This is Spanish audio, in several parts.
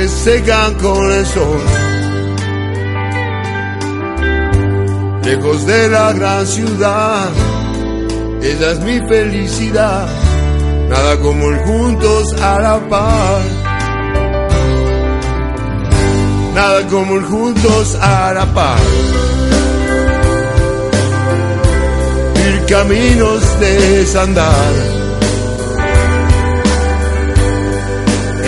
se secan con el sol. Lejos de la gran ciudad, ella es mi felicidad, nada como el juntos a la par. Nada como el juntos a la par. Ir caminos de sandar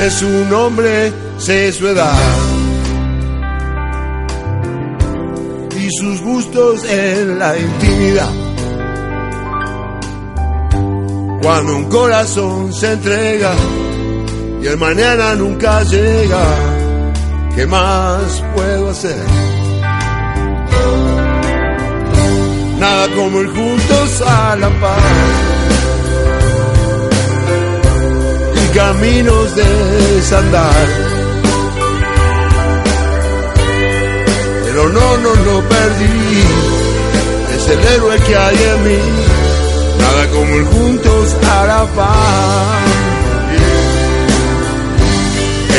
Sé su nombre, sé su edad. Y sus gustos en la intimidad. Cuando un corazón se entrega y el mañana nunca llega, ¿qué más puedo hacer? Nada como ir juntos a la paz caminos de desandar. Pero no, no lo perdí, es el héroe que hay en mí, nada como el juntos a la paz.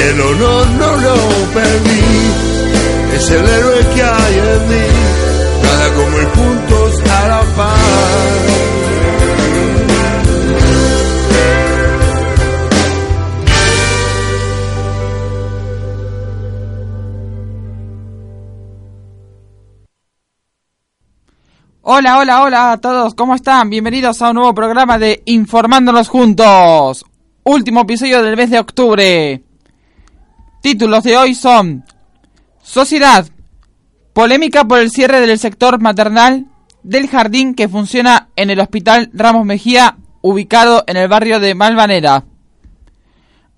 El honor no lo perdí, es el héroe que hay en mí, nada como el juntos a la paz. Hola, hola, hola a todos, ¿cómo están? Bienvenidos a un nuevo programa de Informándonos Juntos. Último episodio del mes de octubre. Títulos de hoy son Sociedad. Polémica por el cierre del sector maternal del jardín que funciona en el Hospital Ramos Mejía, ubicado en el barrio de Malvanera.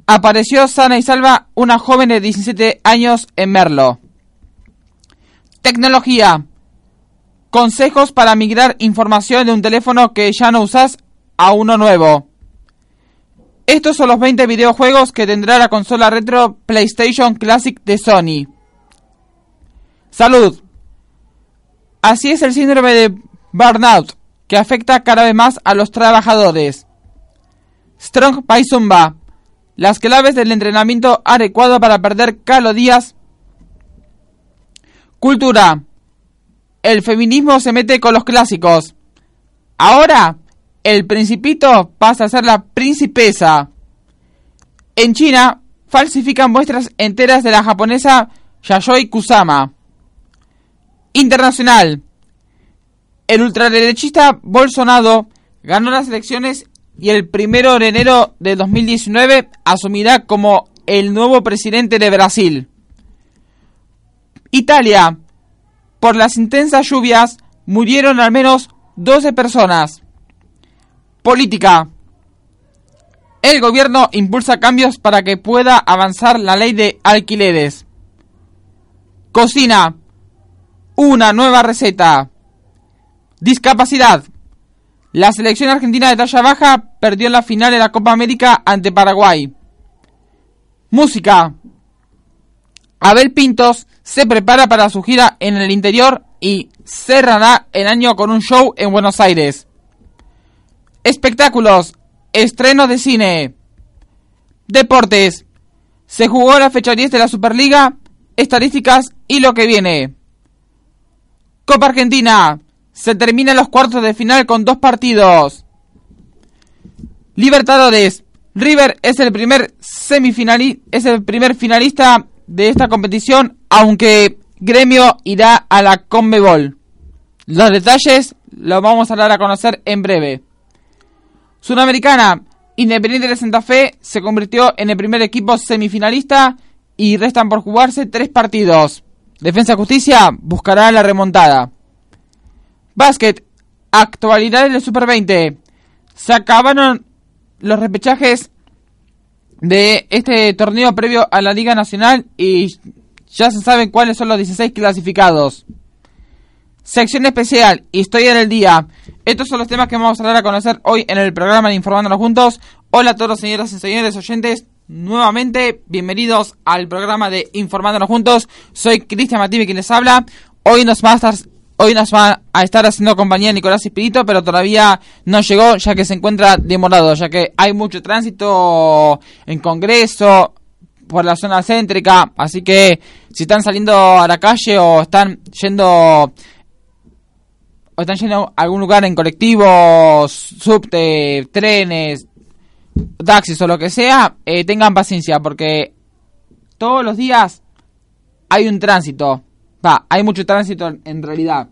Apareció sana y salva una joven de 17 años en Merlo. Tecnología. Consejos para migrar información de un teléfono que ya no usas a uno nuevo. Estos son los 20 videojuegos que tendrá la consola retro PlayStation Classic de Sony. Salud. Así es el síndrome de burnout, que afecta cada vez más a los trabajadores. Strong by Zumba. Las claves del entrenamiento adecuado para perder calorías. Cultura el feminismo se mete con los clásicos. Ahora, el principito pasa a ser la principesa. En China, falsifican muestras enteras de la japonesa Yayoi Kusama. Internacional. El ultraderechista Bolsonaro ganó las elecciones y el primero de enero de 2019 asumirá como el nuevo presidente de Brasil. Italia por las intensas lluvias murieron al menos 12 personas. Política. El gobierno impulsa cambios para que pueda avanzar la ley de alquileres. Cocina. Una nueva receta. Discapacidad. La selección argentina de talla baja perdió en la final de la Copa América ante Paraguay. Música. Abel Pintos se prepara para su gira en el interior y cerrará el año con un show en Buenos Aires. Espectáculos, estreno de cine, deportes. Se jugó la fecha 10 de la Superliga, estadísticas y lo que viene. Copa Argentina. Se terminan los cuartos de final con dos partidos. Libertadores. River es el primer semifinalista, es el primer finalista de esta competición, aunque Gremio irá a la Conmebol. Los detalles los vamos a dar a conocer en breve. Sudamericana, Independiente de Santa Fe se convirtió en el primer equipo semifinalista y restan por jugarse tres partidos. Defensa Justicia buscará la remontada. Básquet, actualidades del Super 20. Se acabaron los repechajes de este torneo previo a la Liga Nacional y ya se saben cuáles son los 16 clasificados. Sección especial, Historia del Día. Estos son los temas que vamos a dar a conocer hoy en el programa de Informándonos Juntos. Hola a todos señoras y señores oyentes. Nuevamente, bienvenidos al programa de Informándonos Juntos. Soy Cristian Mativi quien les habla. Hoy nos va a estar, hoy nos va a estar haciendo compañía Nicolás Espirito, pero todavía no llegó ya que se encuentra demorado, ya que hay mucho tránsito en Congreso, por la zona céntrica, así que si están saliendo a la calle o están yendo o están yendo a algún lugar en colectivos, subte, trenes, taxis o lo que sea, eh, tengan paciencia porque todos los días hay un tránsito. Hay mucho tránsito en realidad.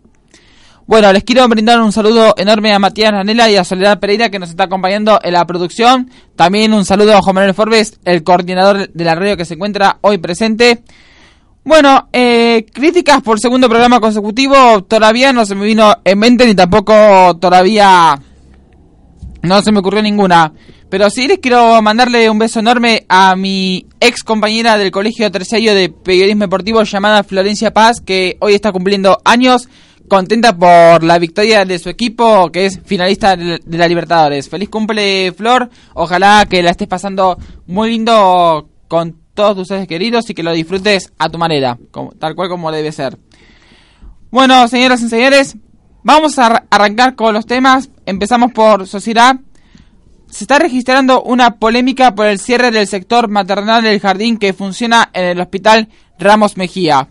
Bueno, les quiero brindar un saludo enorme a Matías Ranela y a Soledad Pereira que nos está acompañando en la producción. También un saludo a Juan Manuel Forbes, el coordinador de la radio que se encuentra hoy presente. Bueno, eh, críticas por segundo programa consecutivo todavía no se me vino en mente ni tampoco todavía no se me ocurrió ninguna. Pero sí les quiero mandarle un beso enorme a mi ex compañera del colegio terciario de periodismo deportivo llamada Florencia Paz, que hoy está cumpliendo años, contenta por la victoria de su equipo, que es finalista de la Libertadores. Feliz cumple, Flor. Ojalá que la estés pasando muy lindo con todos tus seres queridos y que lo disfrutes a tu manera, como, tal cual como debe ser. Bueno, señoras y señores, vamos a arrancar con los temas. Empezamos por sociedad. Se está registrando una polémica por el cierre del sector maternal del jardín que funciona en el hospital Ramos Mejía.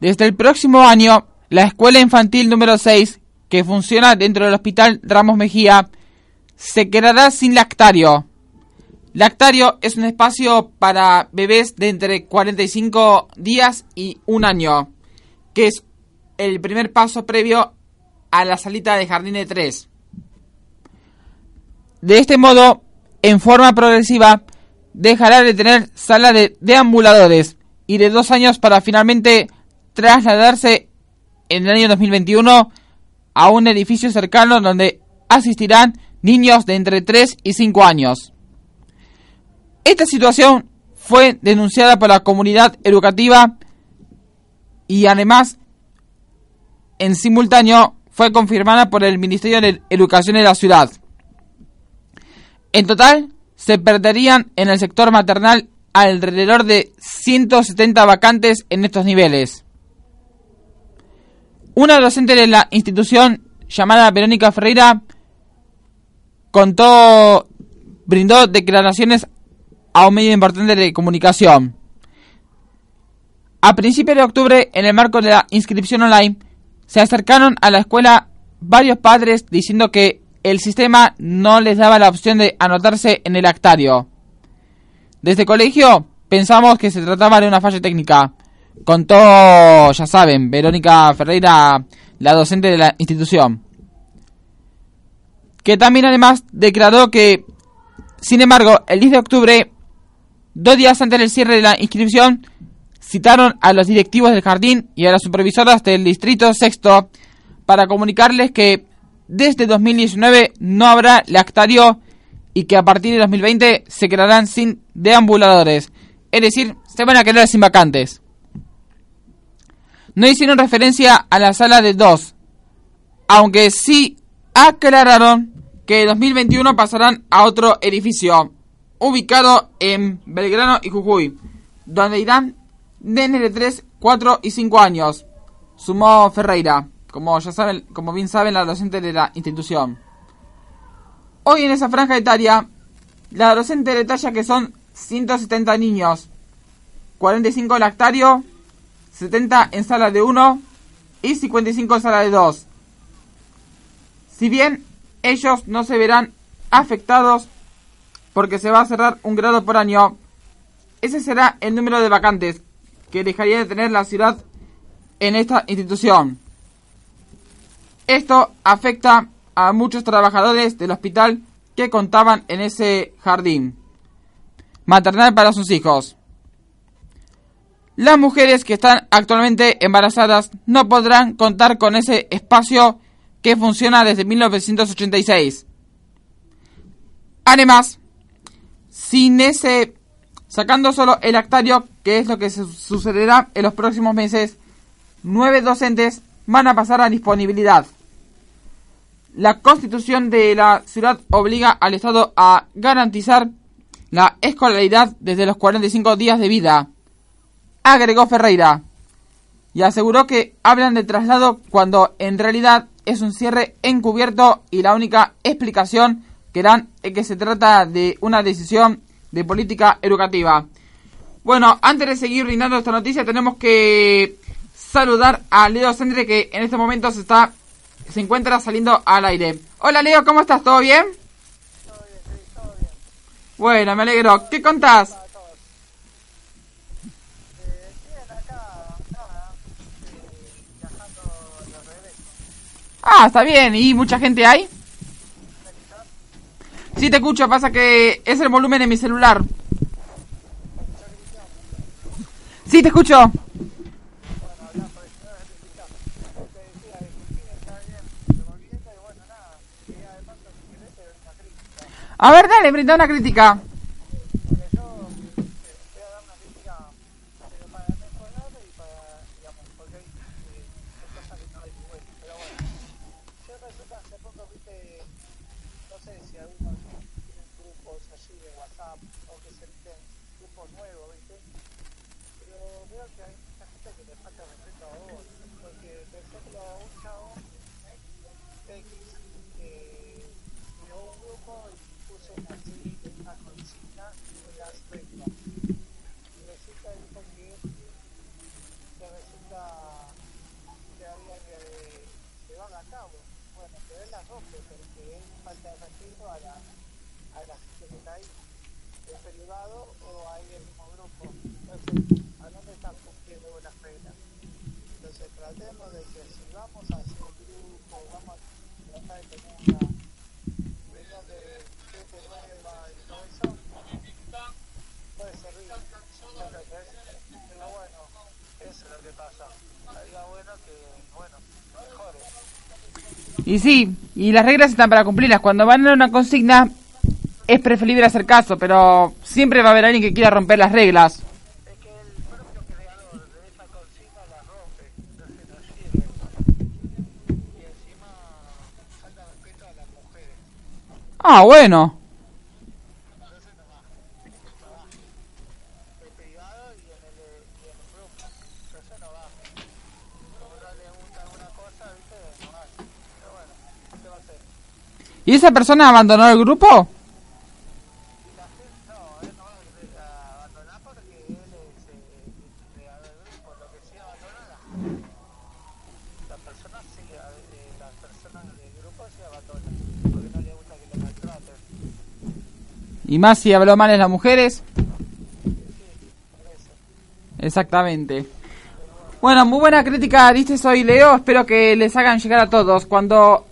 Desde el próximo año, la escuela infantil número 6, que funciona dentro del hospital Ramos Mejía, se quedará sin lactario. Lactario es un espacio para bebés de entre 45 días y un año, que es el primer paso previo a la salita de jardín de 3. De este modo, en forma progresiva, dejará de tener sala de deambuladores y de dos años para finalmente trasladarse en el año 2021 a un edificio cercano donde asistirán niños de entre 3 y 5 años. Esta situación fue denunciada por la comunidad educativa y además en simultáneo fue confirmada por el Ministerio de Educación de la ciudad. En total, se perderían en el sector maternal alrededor de 170 vacantes en estos niveles. Una docente de la institución llamada Verónica Ferreira contó, brindó declaraciones a un medio importante de comunicación. A principios de octubre, en el marco de la inscripción online, se acercaron a la escuela varios padres diciendo que el sistema no les daba la opción de anotarse en el actario. Desde el colegio pensamos que se trataba de una falla técnica. Contó, ya saben, Verónica Ferreira, la docente de la institución. Que también además declaró que, sin embargo, el 10 de octubre Dos días antes del cierre de la inscripción, citaron a los directivos del jardín y a las supervisoras del distrito sexto para comunicarles que desde 2019 no habrá lactario y que a partir de 2020 se quedarán sin deambuladores, es decir, se van a quedar sin vacantes. No hicieron referencia a la sala de dos, aunque sí aclararon que en 2021 pasarán a otro edificio ubicado en Belgrano y Jujuy, donde irán nenes de 3, 4 y 5 años, sumó Ferreira, como ya saben, como bien saben la docente de la institución. Hoy en esa franja etaria, la docente detalla que son 170 niños, 45 lactario, 70 en sala de 1 y 55 en sala de 2. Si bien ellos no se verán afectados porque se va a cerrar un grado por año. Ese será el número de vacantes que dejaría de tener la ciudad en esta institución. Esto afecta a muchos trabajadores del hospital que contaban en ese jardín maternal para sus hijos. Las mujeres que están actualmente embarazadas no podrán contar con ese espacio que funciona desde 1986. Además, sin ese, sacando solo el actario, que es lo que sucederá en los próximos meses, nueve docentes van a pasar a disponibilidad. La constitución de la ciudad obliga al Estado a garantizar la escolaridad desde los 45 días de vida, agregó Ferreira, y aseguró que hablan de traslado cuando en realidad es un cierre encubierto y la única explicación que dan es que se trata de una decisión de política educativa. Bueno, antes de seguir brindando esta noticia tenemos que saludar a Leo Sendre que en este momento se está se encuentra saliendo al aire. Hola Leo, ¿cómo estás? ¿Todo bien? Todo bien, todo bien. Bueno, me alegro. ¿Qué contás? Ah, está bien. ¿Y mucha gente hay? Sí, te escucho. Pasa que es el volumen de mi celular. Sí, te escucho. A ver, dale, brinda una crítica. Y sí, y las reglas están para cumplirlas. Cuando van a una consigna es preferible hacer caso, pero siempre va a haber alguien que quiera romper las reglas. Es que el propio creador de consigna la rompe, entonces no sirve. Y encima falta respeto a las mujeres. Ah, bueno. ¿Y esa persona abandonó el grupo? No, él no va a porque él es el creador del grupo. Lo que sí abandona la, persona sí, las personas del grupo no le gusta que lo maltraten. ¿Y más si habló mal en las mujeres? Exactamente. Bueno, muy buena crítica diste hoy, Leo. Espero que les hagan llegar a todos. Cuando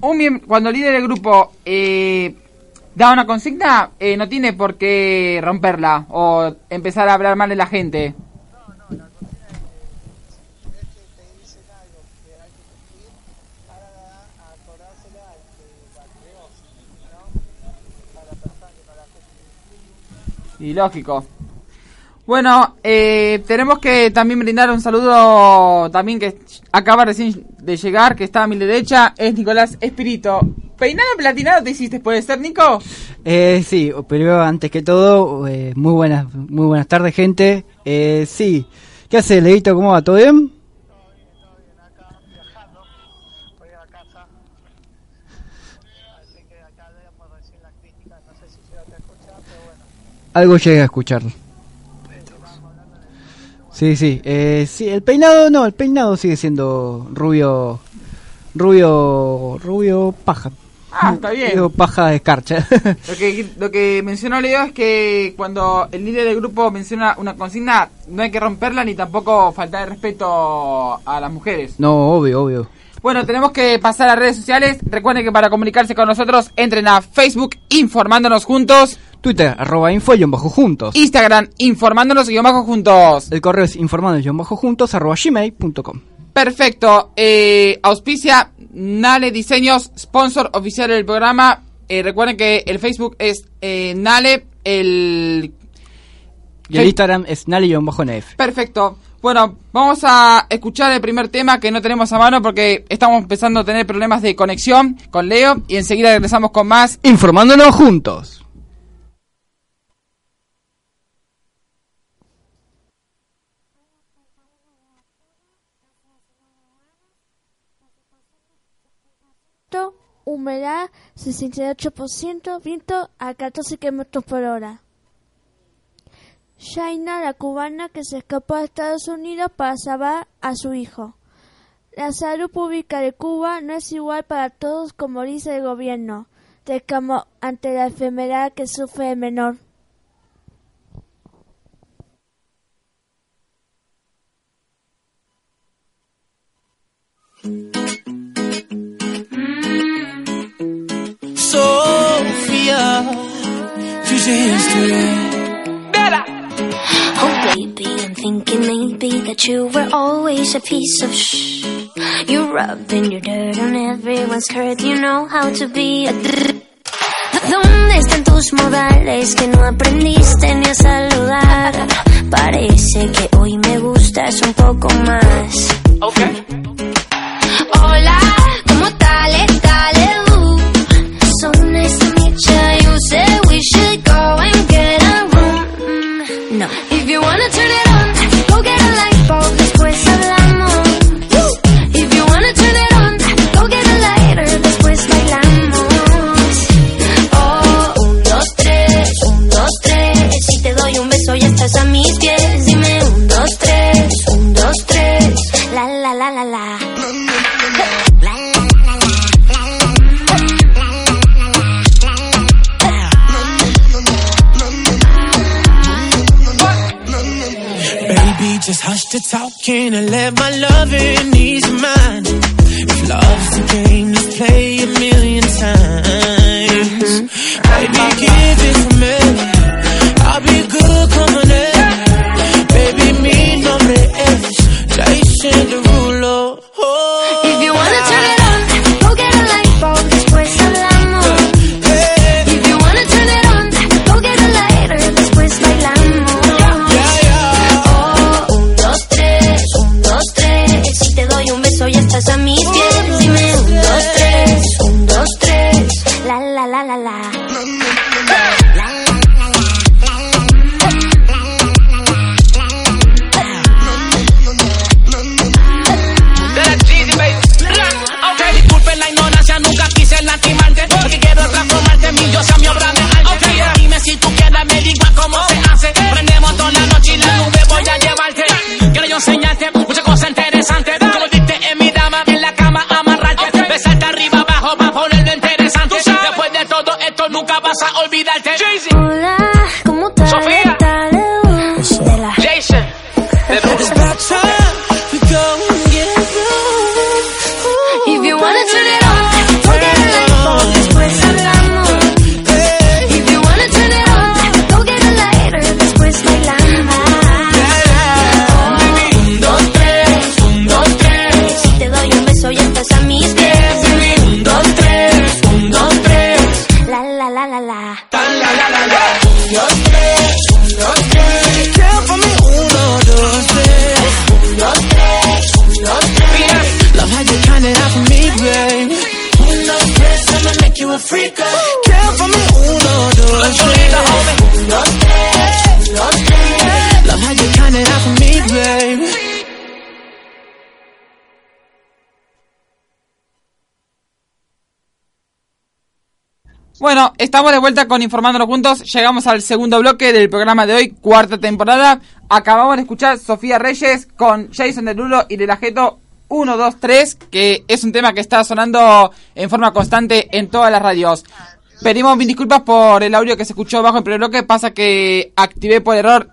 un cuando el líder del grupo eh, da una consigna, eh, no tiene por qué romperla o empezar a hablar mal de la gente. Y lógico. Bueno, eh, tenemos que también brindar un saludo también que acaba recién de llegar, que está a mi derecha, es Nicolás Espirito. ¿Peinado platinado te hiciste, puede ser, Nico? Eh, sí, pero antes que todo, eh, muy buenas muy buenas tardes, gente. Eh, sí, ¿qué hace, Leito? ¿Cómo va? ¿Todo bien? Algo llega a escuchar. Sí, sí, eh, sí, el peinado no, el peinado sigue siendo rubio, rubio, rubio paja. Ah, está bien. Digo paja de escarcha. Lo que, lo que mencionó Leo es que cuando el líder del grupo menciona una consigna, no hay que romperla ni tampoco faltar el respeto a las mujeres. no, obvio, obvio. Bueno, tenemos que pasar a redes sociales. Recuerden que para comunicarse con nosotros, entren a Facebook informándonos juntos, Twitter, arroba info y bajo juntos. Instagram informándonos guion bajo juntos. El correo es informando y bajo juntos arroba gmail.com. Perfecto. Eh, auspicia Nale Diseños, sponsor oficial del programa. Eh, recuerden que el Facebook es eh, Nale, el... Y el. Instagram es nali-nf. Perfecto. Bueno, vamos a escuchar el primer tema que no tenemos a mano porque estamos empezando a tener problemas de conexión con Leo y enseguida regresamos con más. Informándonos juntos. humedad 68%, viento a 14 km por hora. Shaina, la cubana que se escapó a Estados Unidos para salvar a su hijo. La salud pública de Cuba no es igual para todos como dice el gobierno, de como ante la enfermedad que sufre el menor. Oh baby, I'm thinking maybe that you were always a piece of shh. You rubbing your dirt on everyone's skirt, you know how to be a ¿Dónde están tus modales que no aprendiste ni a saludar? Parece que hoy me gustas un poco más. Hola, la, la, la, la. Baby, just hush the talking and let my loving ease your mind. If love's a game, let's play a million times. Mm-hmm. Baby, give it nunca vas a olvidarte. Hola, Bueno, estamos de vuelta con Informándonos Juntos. Llegamos al segundo bloque del programa de hoy, cuarta temporada. Acabamos de escuchar Sofía Reyes con Jason Derulo y De la Jeto 123, que es un tema que está sonando en forma constante en todas las radios. Pedimos mil disculpas por el audio que se escuchó bajo el primer bloque, pasa que activé por error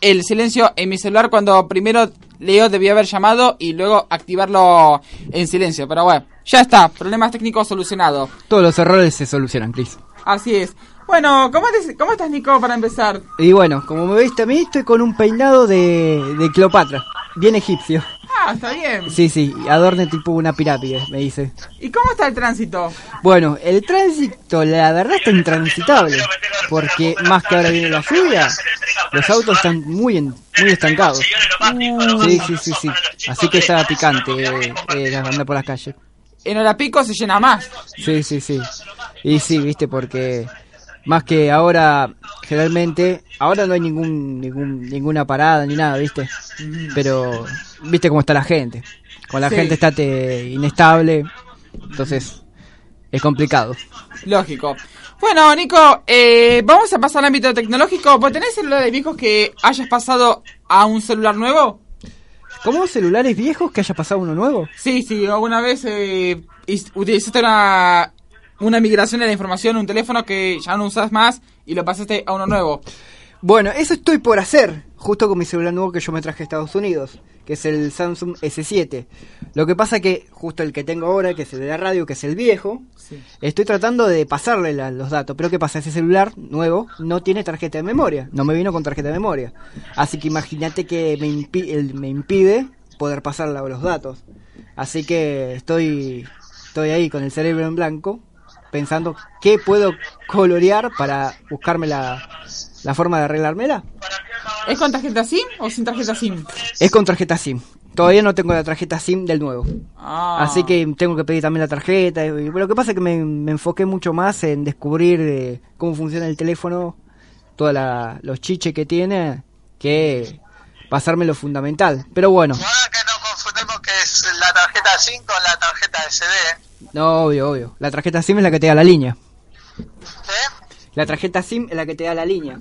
el silencio en mi celular cuando primero Leo debió haber llamado y luego activarlo en silencio, pero bueno, ya está, problemas técnicos solucionados. Todos los errores se solucionan, Chris. Así es. Bueno, ¿cómo, te- cómo estás Nico para empezar? Y bueno, como me viste a mí, estoy con un peinado de, de Cleopatra, bien egipcio. Ah, está bien. Sí, sí, adorne tipo una pirámide, me dice. ¿Y cómo está el tránsito? Bueno, el tránsito, la verdad, está intransitable. Porque más que ahora viene la lluvia, los autos están muy, en- muy estancados. Sí, sí, sí, sí. Así que está picante eh, eh, andar por las calles. En hora pico se llena más. Sí, sí, sí. Y sí, viste, porque más que ahora, generalmente, ahora no hay ningún, ningún ninguna parada ni nada, viste. Pero, viste cómo está la gente. Con la Sí. gente está te- inestable, entonces es complicado. Lógico. Bueno, Nico, eh, vamos a pasar al ámbito tecnológico. ¿Vos tenés celulares viejos que hayas pasado a un celular nuevo? ¿Cómo celulares viejos que haya pasado uno nuevo? Sí, sí, alguna vez eh, utilizaste una, una migración de la información, un teléfono que ya no usas más y lo pasaste a uno nuevo. Bueno, eso estoy por hacer, justo con mi celular nuevo que yo me traje a Estados Unidos, que es el Samsung S7. Lo que pasa que justo el que tengo ahora, que es el de la radio, que es el viejo, Sí. estoy tratando de pasarle la- los datos. Pero ¿qué pasa? Ese celular nuevo no tiene tarjeta de memoria, no me vino con tarjeta de memoria. Así que imagínate que me, impi- el- me impide poder pasarle los datos. Así que estoy, estoy ahí con el cerebro en blanco, pensando qué puedo colorear para buscarme la, la forma de arreglármela. ¿Es con tarjeta SIM o sin tarjeta SIM? Es con tarjeta SIM. Todavía no tengo la tarjeta SIM del nuevo. Ah. Así que tengo que pedir también la tarjeta. Y, lo que pasa es que me, me enfoqué mucho más en descubrir eh, cómo funciona el teléfono, todos los chiches que tiene, que pasarme lo fundamental. Pero bueno, Ahora que no confundimos que es la tarjeta SIM con la tarjeta SD. no, obvio, obvio. La tarjeta SIM es la que te da la línea. La tarjeta SIM es la que te da la línea.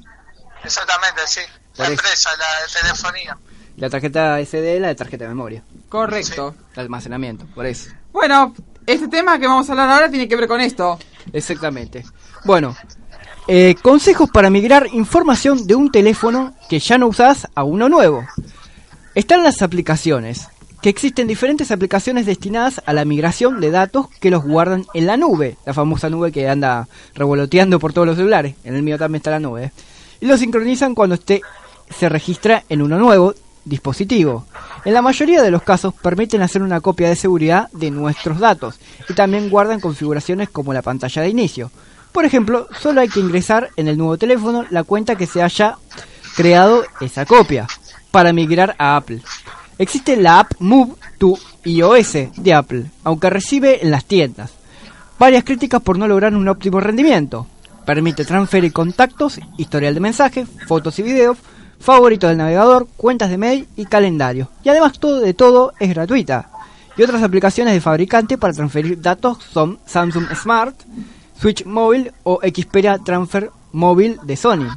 Exactamente, sí. La Por eso. empresa, la de telefonía. La tarjeta SD es la de tarjeta de memoria. Correcto. De almacenamiento, por eso. Bueno, este tema que vamos a hablar ahora tiene que ver con esto. Exactamente. Bueno, eh, consejos para migrar información de un teléfono que ya no usás a uno nuevo. Están las aplicaciones, que existen diferentes aplicaciones destinadas a la migración de datos que los guardan en la nube, la famosa nube que anda revoloteando por todos los celulares. En el mío también está la nube. Y lo sincronizan cuando este se registra en uno nuevo dispositivo. En la mayoría de los casos permiten hacer una copia de seguridad de nuestros datos y también guardan configuraciones como la pantalla de inicio. Por ejemplo, solo hay que ingresar en el nuevo teléfono la cuenta que se haya creado esa copia para migrar a Apple. Existe la app Move to iOS de Apple, aunque recibe en las tiendas varias críticas por no lograr un óptimo rendimiento. Permite transferir contactos, historial de mensajes, fotos y videos, favoritos del navegador, cuentas de mail y calendario. Y además todo de todo es gratuita. Y otras aplicaciones de fabricante para transferir datos son Samsung Smart, Switch Mobile o Xperia Transfer Mobile de Sony.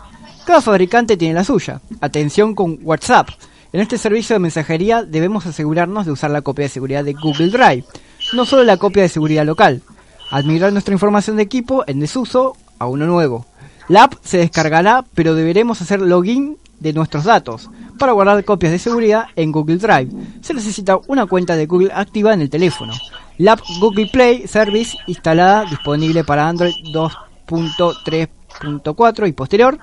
Cada fabricante tiene la suya. Atención con WhatsApp. En este servicio de mensajería debemos asegurarnos de usar la copia de seguridad de Google Drive, no solo la copia de seguridad local. Al migrar nuestra información de equipo en desuso a uno nuevo. La app se descargará, pero deberemos hacer login de nuestros datos. Para guardar copias de seguridad en Google Drive, se necesita una cuenta de Google activa en el teléfono. La app Google Play Service instalada disponible para Android 2.3.4 y posterior,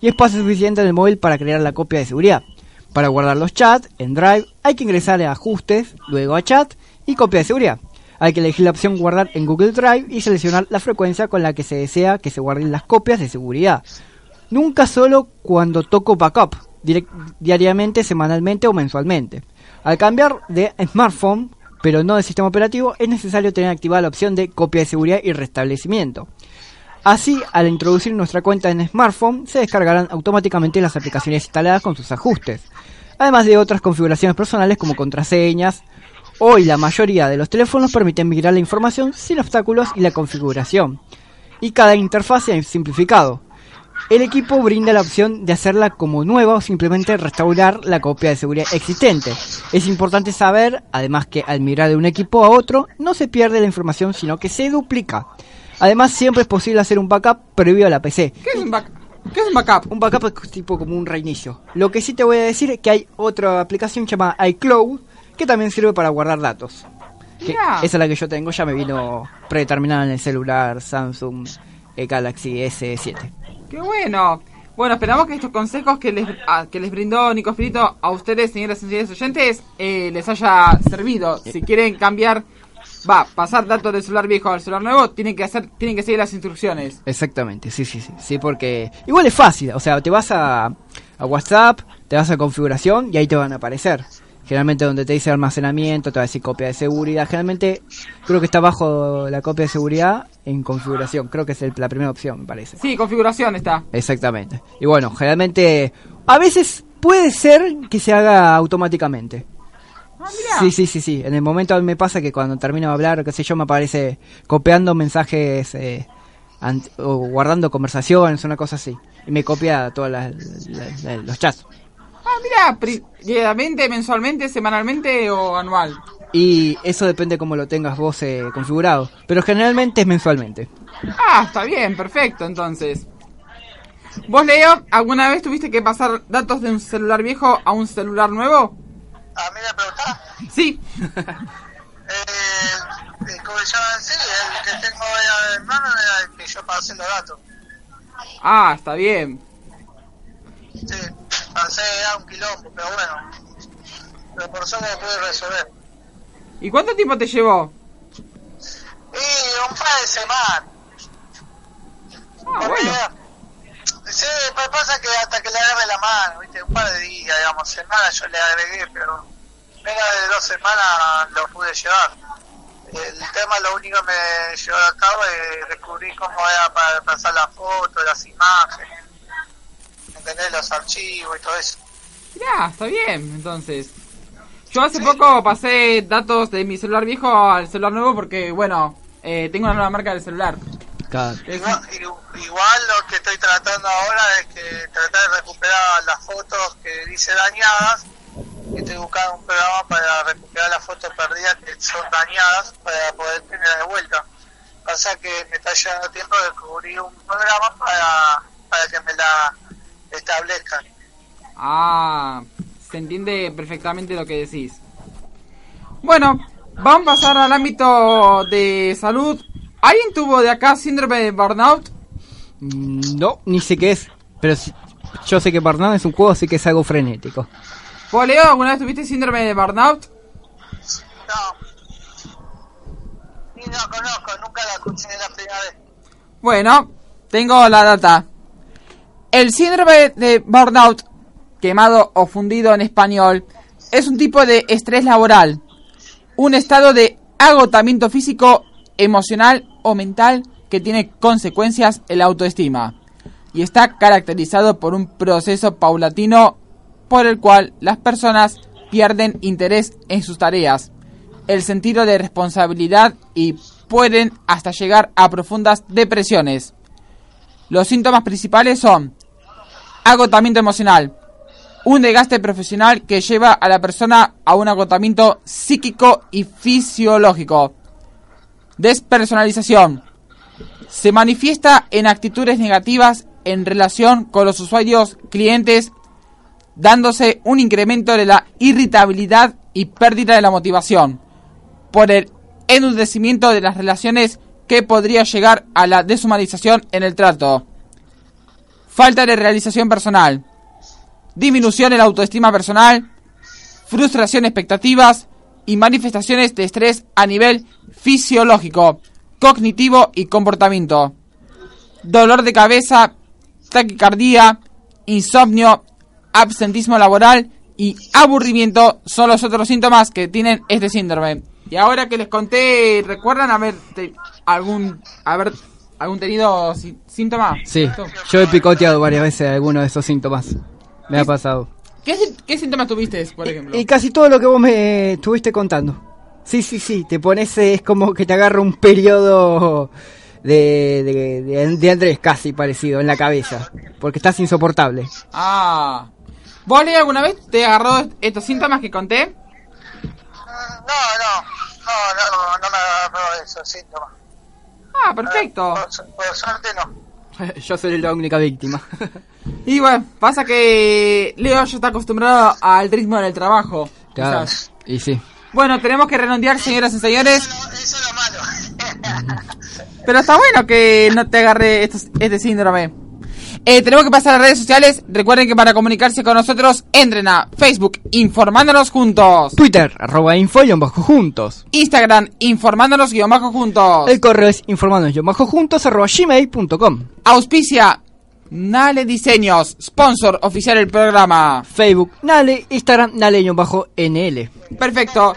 y espacio suficiente en el móvil para crear la copia de seguridad. Para guardar los chats en Drive hay que ingresar a ajustes, luego a chat y copia de seguridad. Hay que elegir la opción guardar en Google Drive y seleccionar la frecuencia con la que se desea que se guarden las copias de seguridad. Nunca solo cuando toco backup, diariamente, semanalmente o mensualmente. Al cambiar de smartphone, pero no de sistema operativo, es necesario tener activada la opción de copia de seguridad y restablecimiento. Así, al introducir nuestra cuenta en smartphone, se descargarán automáticamente las aplicaciones instaladas con sus ajustes, además de otras configuraciones personales como contraseñas. Hoy la mayoría de los teléfonos permiten migrar la información sin obstáculos y la configuración, y cada interfaz ha simplificado. el equipo brinda la opción de hacerla como nueva o simplemente restaurar la copia de seguridad existente. Es importante saber, además, que al migrar de un equipo a otro, no se pierde la información, sino que se duplica. Además, siempre es posible hacer un backup previo a la PC. ¿Qué es un, back- ¿Qué es un backup? Un backup es tipo como un reinicio. Lo que sí te voy a decir es que hay otra aplicación llamada iCloud que también sirve para guardar datos. Que esa es la que yo tengo, ya me vino predeterminada en el celular Samsung eh, Galaxy S7. ¡Qué bueno! Bueno, esperamos que estos consejos que les, a- que les brindó Nico Espíritu a ustedes, señoras y señores oyentes, eh, les haya servido. Si quieren cambiar, va, pasar datos del celular viejo al celular nuevo, tienen que hacer, tienen que seguir las instrucciones. Exactamente, sí, sí, sí, sí, porque igual es fácil, o sea, te vas a, a WhatsApp, te vas a configuración y ahí te van a aparecer. Generalmente donde te dice almacenamiento, te va a decir copia de seguridad. Generalmente creo que está bajo la copia de seguridad en configuración. Creo que es el- la primera opción, me parece. Sí, configuración está. Exactamente. Y bueno, generalmente a veces puede ser que se haga automáticamente. Ah. Sí, sí, sí, sí. En el momento a mí me pasa que cuando termino de hablar, qué sé yo, me aparece copiando mensajes eh, o guardando conversaciones, una cosa así. Y me copia todos los chats. Ah, mira, diariamente, mensualmente, semanalmente o anual. Y eso depende cómo lo tengas vos eh, configurado. Pero generalmente es mensualmente. Ah, está bien, perfecto, entonces. ¿Vos, Leo, alguna vez tuviste que pasar datos de un celular viejo a un celular nuevo? A mí me preguntaba, Sí. eh, eh, ¿cómo se llama? Sí, el que tengo en mano era el que yo pasé los datos. Ah, está bien. Sí, pasé a un quilombo, pero bueno. Pero por suerte lo pude resolver. ¿Y cuánto tiempo te llevó? Y un par de semanas. Ah, bueno. Sí, pues pasa que hasta que le agarre la mano, ¿viste? Un par de días, digamos, semanas yo le agregué, pero menos de dos semanas lo pude llevar. El tema lo único que me llevó a cabo es descubrir cómo era para pasar las fotos, las imágenes, entender los archivos y todo eso. Mirá, está bien, entonces. Yo hace poco pasé datos de mi celular viejo al celular nuevo porque, bueno, eh, tengo una nueva marca de celular. Igual, igu- igual lo que estoy tratando ahora es que tratar de recuperar las fotos que dice dañadas. Y estoy buscando un programa para recuperar las fotos perdidas que son dañadas para poder tener de vuelta. Pasa que me está llevando tiempo de descubrir un programa para, para que me la establezcan. Ah, se entiende perfectamente lo que decís. Bueno, vamos a pasar al ámbito de salud. ¿Alguien tuvo de acá síndrome de burnout? Mm, No, ni sé qué es. Pero sí- yo sé que Burnout es un juego, así que es algo frenético. ¿Vos, Leo, alguna vez tuviste síndrome de burnout? No. Ni no conozco, nunca la escuché la primera vez. Bueno, tengo la data. El síndrome de burnout, quemado o fundido en español, es un tipo de estrés laboral, un estado de agotamiento físico, emocional o mental que tiene consecuencias en la autoestima y está caracterizado por un proceso paulatino por el cual las personas pierden interés en sus tareas, el sentido de responsabilidad y pueden hasta llegar a profundas depresiones. Los síntomas principales son agotamiento emocional, un desgaste profesional que lleva a la persona a un agotamiento psíquico y fisiológico. Despersonalización. Se manifiesta en actitudes negativas en relación con los usuarios clientes, dándose un incremento de la irritabilidad y pérdida de la motivación por el enudecimiento de las relaciones que podría llegar a la deshumanización en el trato. Falta de realización personal. Disminución en la autoestima personal. Frustración expectativas y manifestaciones de estrés a nivel fisiológico, cognitivo y comportamiento. Dolor de cabeza, taquicardia, insomnio, absentismo laboral y aburrimiento son los otros síntomas que tienen este síndrome. Y ahora que les conté, ¿recuerdan haber algún haber algún tenido sí- síntoma? Sí, yo he picoteado varias veces algunos de esos síntomas. Me ha pasado. ¿Qué, qué síntomas tuviste, por ejemplo? Y casi todo lo que vos me estuviste contando. Sí, sí, sí, te pones, es como que te agarra un periodo de, de, de- de Andrés casi parecido en la cabeza, porque estás insoportable. Ah. ¿Vos, Leo, alguna vez te agarró estos síntomas que conté? Mm, No, no, no, no, no me agarró esos síntomas. Ah, perfecto. Por, su- por suerte no. Yo soy la única víctima. Y bueno, pasa que Leo ya está acostumbrado al ritmo del trabajo. Claro, quizás. y sí. Bueno, tenemos que redondear, señoras y señores. Eso, eso es lo malo. Pero está bueno que no te agarre estos- este síndrome. Eh, tenemos que pasar a las redes sociales. Recuerden que para comunicarse con nosotros, entren a Facebook, informándonos juntos. Twitter, arroba info y bajo juntos. Instagram, informándonos guion bajo juntos. El correo es informándonos bajo juntos arroba gmail.com. Auspicia, Nale Diseños, sponsor oficial del programa. Facebook, Nale, Instagram, Nale bajo NL. Perfecto.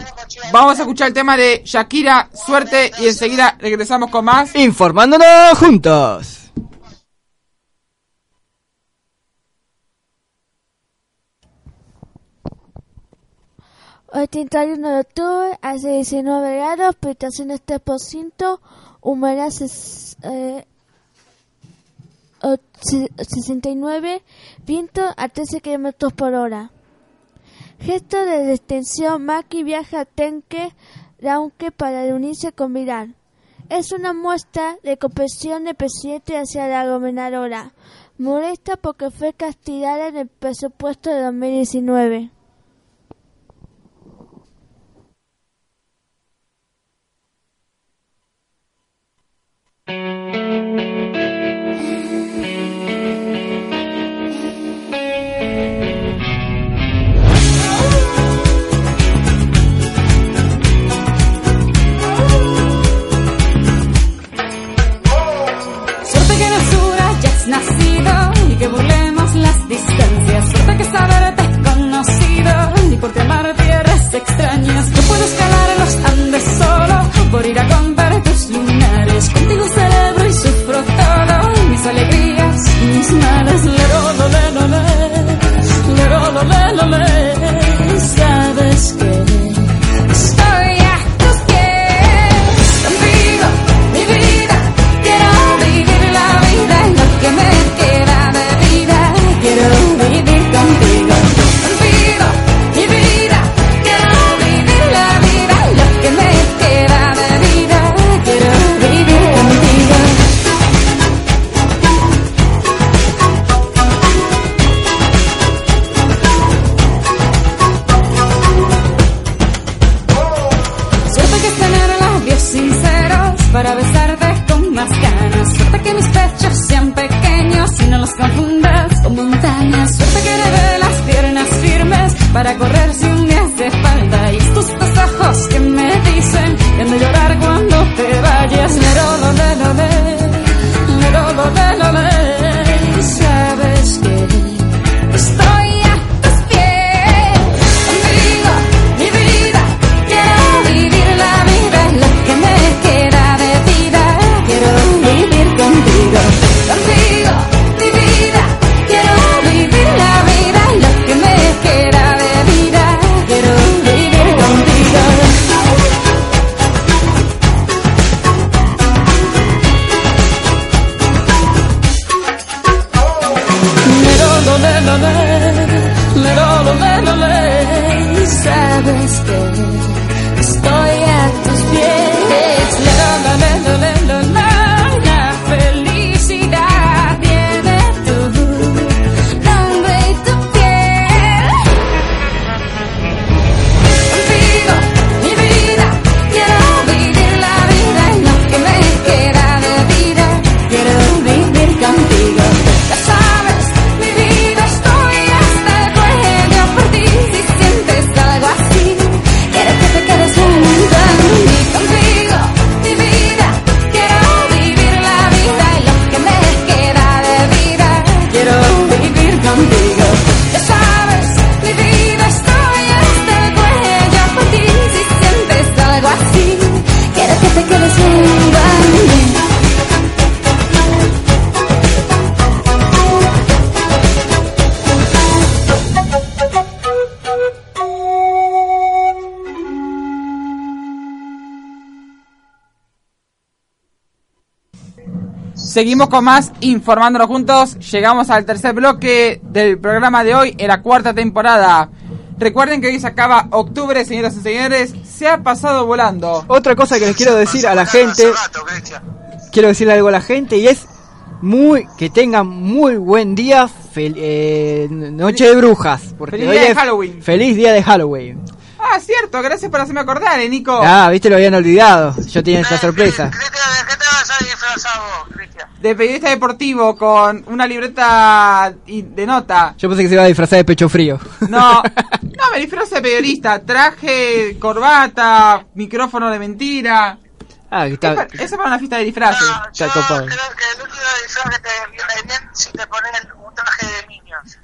Vamos a escuchar el tema de Shakira, suerte, y enseguida regresamos con más. Informándonos juntos. Hoy 31 de octubre, hace 19 grados, precipitación 3%, humedad eh, o- se- 69, viento a 13 kilómetros por hora. Gesto de extensión, Maki viaja a Tenque, aunque para reunirse con Vidal. Es una muestra de compresión del presidente hacia la gobernadora. Molesta porque fue castigada en el presupuesto de 2019. Suerte que en el sur hayas nacido y que burlemos las distancias. Suerte que saberte es conocido y porque amar tierras extrañas. No puedo escalar en los Andes solo por ir a comprar tus lunares. Contigo celebro y sufro todo, mis alegrías y mis males. Lero, lo, le, lo, le. Lero, lo, le, lo, le. Sabes que no confundas con montañas. Suerte que le las piernas firmes para correr sin me hace falta. Y estos ojos que me dicen que de llorar cuando te vayas. Lero, lo, Seguimos con más informándonos juntos. Llegamos al tercer bloque del programa de hoy en la cuarta temporada. Recuerden que hoy se acaba octubre, señoras y señores. Se ha pasado volando. Otra cosa que les quiero decir a la gente, quiero decirle algo a la gente y es muy que tengan muy buen día, fel- eh, noche de brujas, porque Feliz hoy día de es Halloween. Feliz día de Halloween. Ah, cierto, gracias por hacerme acordar, eh, Nico. Ah, viste lo habían olvidado. Yo tenía esta sorpresa. Cristian, ¿de qué te vas a disfrazar vos, Cristian? De periodista deportivo con una libreta y- de nota. Yo pensé que se iba a disfrazar de pecho frío. No, no, me disfrazo de periodista. Traje, corbata, micrófono de mentira. ah, está. Eso es para una fiesta de disfraces. No, yo Está creo que el único disfraz que te viene bien si te pones un traje de Minions.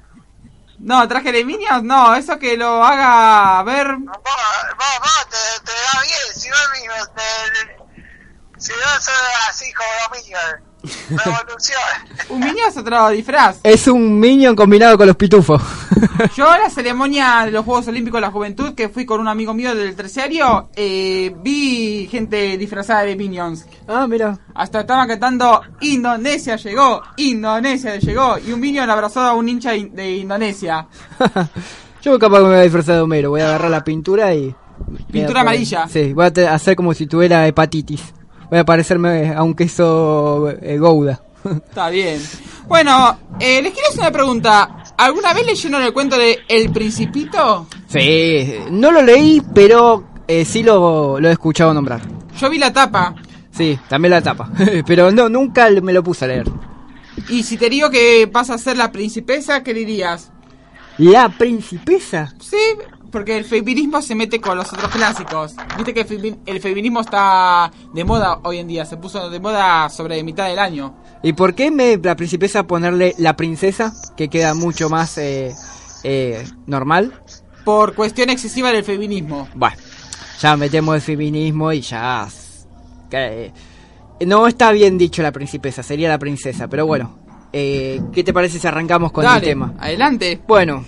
No, traje de Minions, no, eso que lo haga ver. Vos, vos, vos, te, te da bien, si vos Minions, te, si sos así como los Minions, revolución. Un Minion es otro disfraz. Es un minion combinado con los pitufos. Yo en la ceremonia de los Juegos Olímpicos de la Juventud, que fui con un amigo mío del terciario, eh, vi gente disfrazada de Minions. ah, mira. Hasta estaban cantando Indonesia llegó, Indonesia llegó, y un Minion abrazó a un hincha in- de Indonesia. Yo capaz que me voy a disfrazar de Homero. Voy a agarrar la pintura y. Pintura amarilla. Sí, voy a hacer como si tuviera hepatitis. Voy a parecerme a un queso eh, Gouda. Está bien. Bueno, eh, les quiero hacer una pregunta. ¿Alguna vez leyeron el cuento de El Principito? sí, no lo leí, pero eh, sí lo, lo he escuchado nombrar. Yo vi la tapa. Sí, también la tapa. pero no, nunca me lo puse a leer. Y si te digo que vas a ser la principesa, ¿qué dirías? La principesa. Sí, porque el feminismo se mete con los otros clásicos. Viste que el, femi- el feminismo está de moda hoy en día, se puso de moda sobre mitad del año. ¿Y por qué me la principesa ponerle la princesa? Que queda mucho más eh, eh, normal. Por cuestión excesiva del feminismo. Bueno, ya metemos el feminismo y ya. que, eh, no está bien dicho la principesa, sería la princesa, pero bueno. eh, ¿Qué te parece si arrancamos con el tema? adelante. Bueno,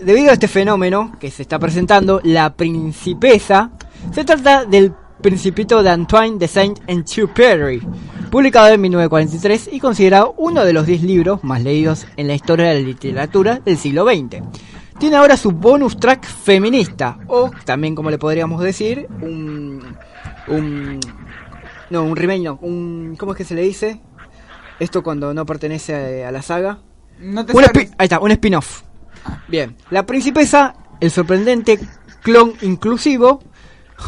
debido a este fenómeno que se está presentando, la principesa se trata del Principito de Antoine de Saint-Exupéry, publicado en 1943 y considerado uno de los 10 libros más leídos en la historia de la literatura del siglo XX. Tiene ahora su bonus track feminista, o también como le podríamos decir, un... un no, un remake, no, un... ¿Cómo es que se le dice? Esto cuando no pertenece a, a la saga. No te Un ahí está, un spin-off. Bien. La princesa, el sorprendente clon inclusivo.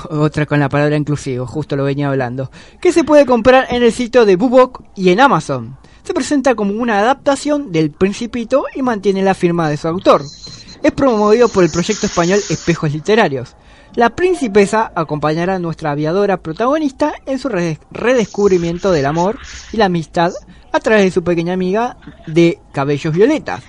Otra con la palabra inclusivo, justo lo venía hablando. Que se puede comprar en el sitio de Bubok y en Amazon. Se presenta como una adaptación del Principito y mantiene la firma de su autor. Es promovido por el proyecto español Espejos Literarios. La principesa acompañará a nuestra aviadora protagonista en su rede- redescubrimiento del amor y la amistad a través de su pequeña amiga de cabellos violetas,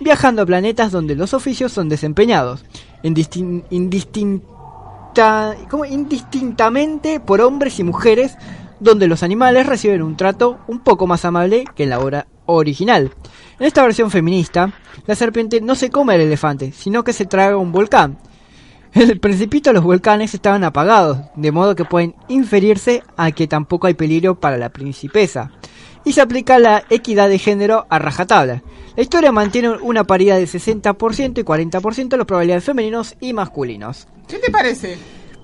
viajando a planetas donde los oficios son desempeñados indistin- indistinta- ¿cómo? indistintamente por hombres y mujeres, donde los animales reciben un trato un poco más amable que en la obra original. En esta versión feminista, la serpiente no se come al elefante, sino que se traga un volcán. En el principito los volcanes estaban apagados, de modo que pueden inferirse a que tampoco hay peligro para la principesa. Y se aplica la equidad de género a rajatabla. La historia mantiene una paridad de 60% y 40% de los probabilidades femeninos y masculinos. ¿Qué te parece?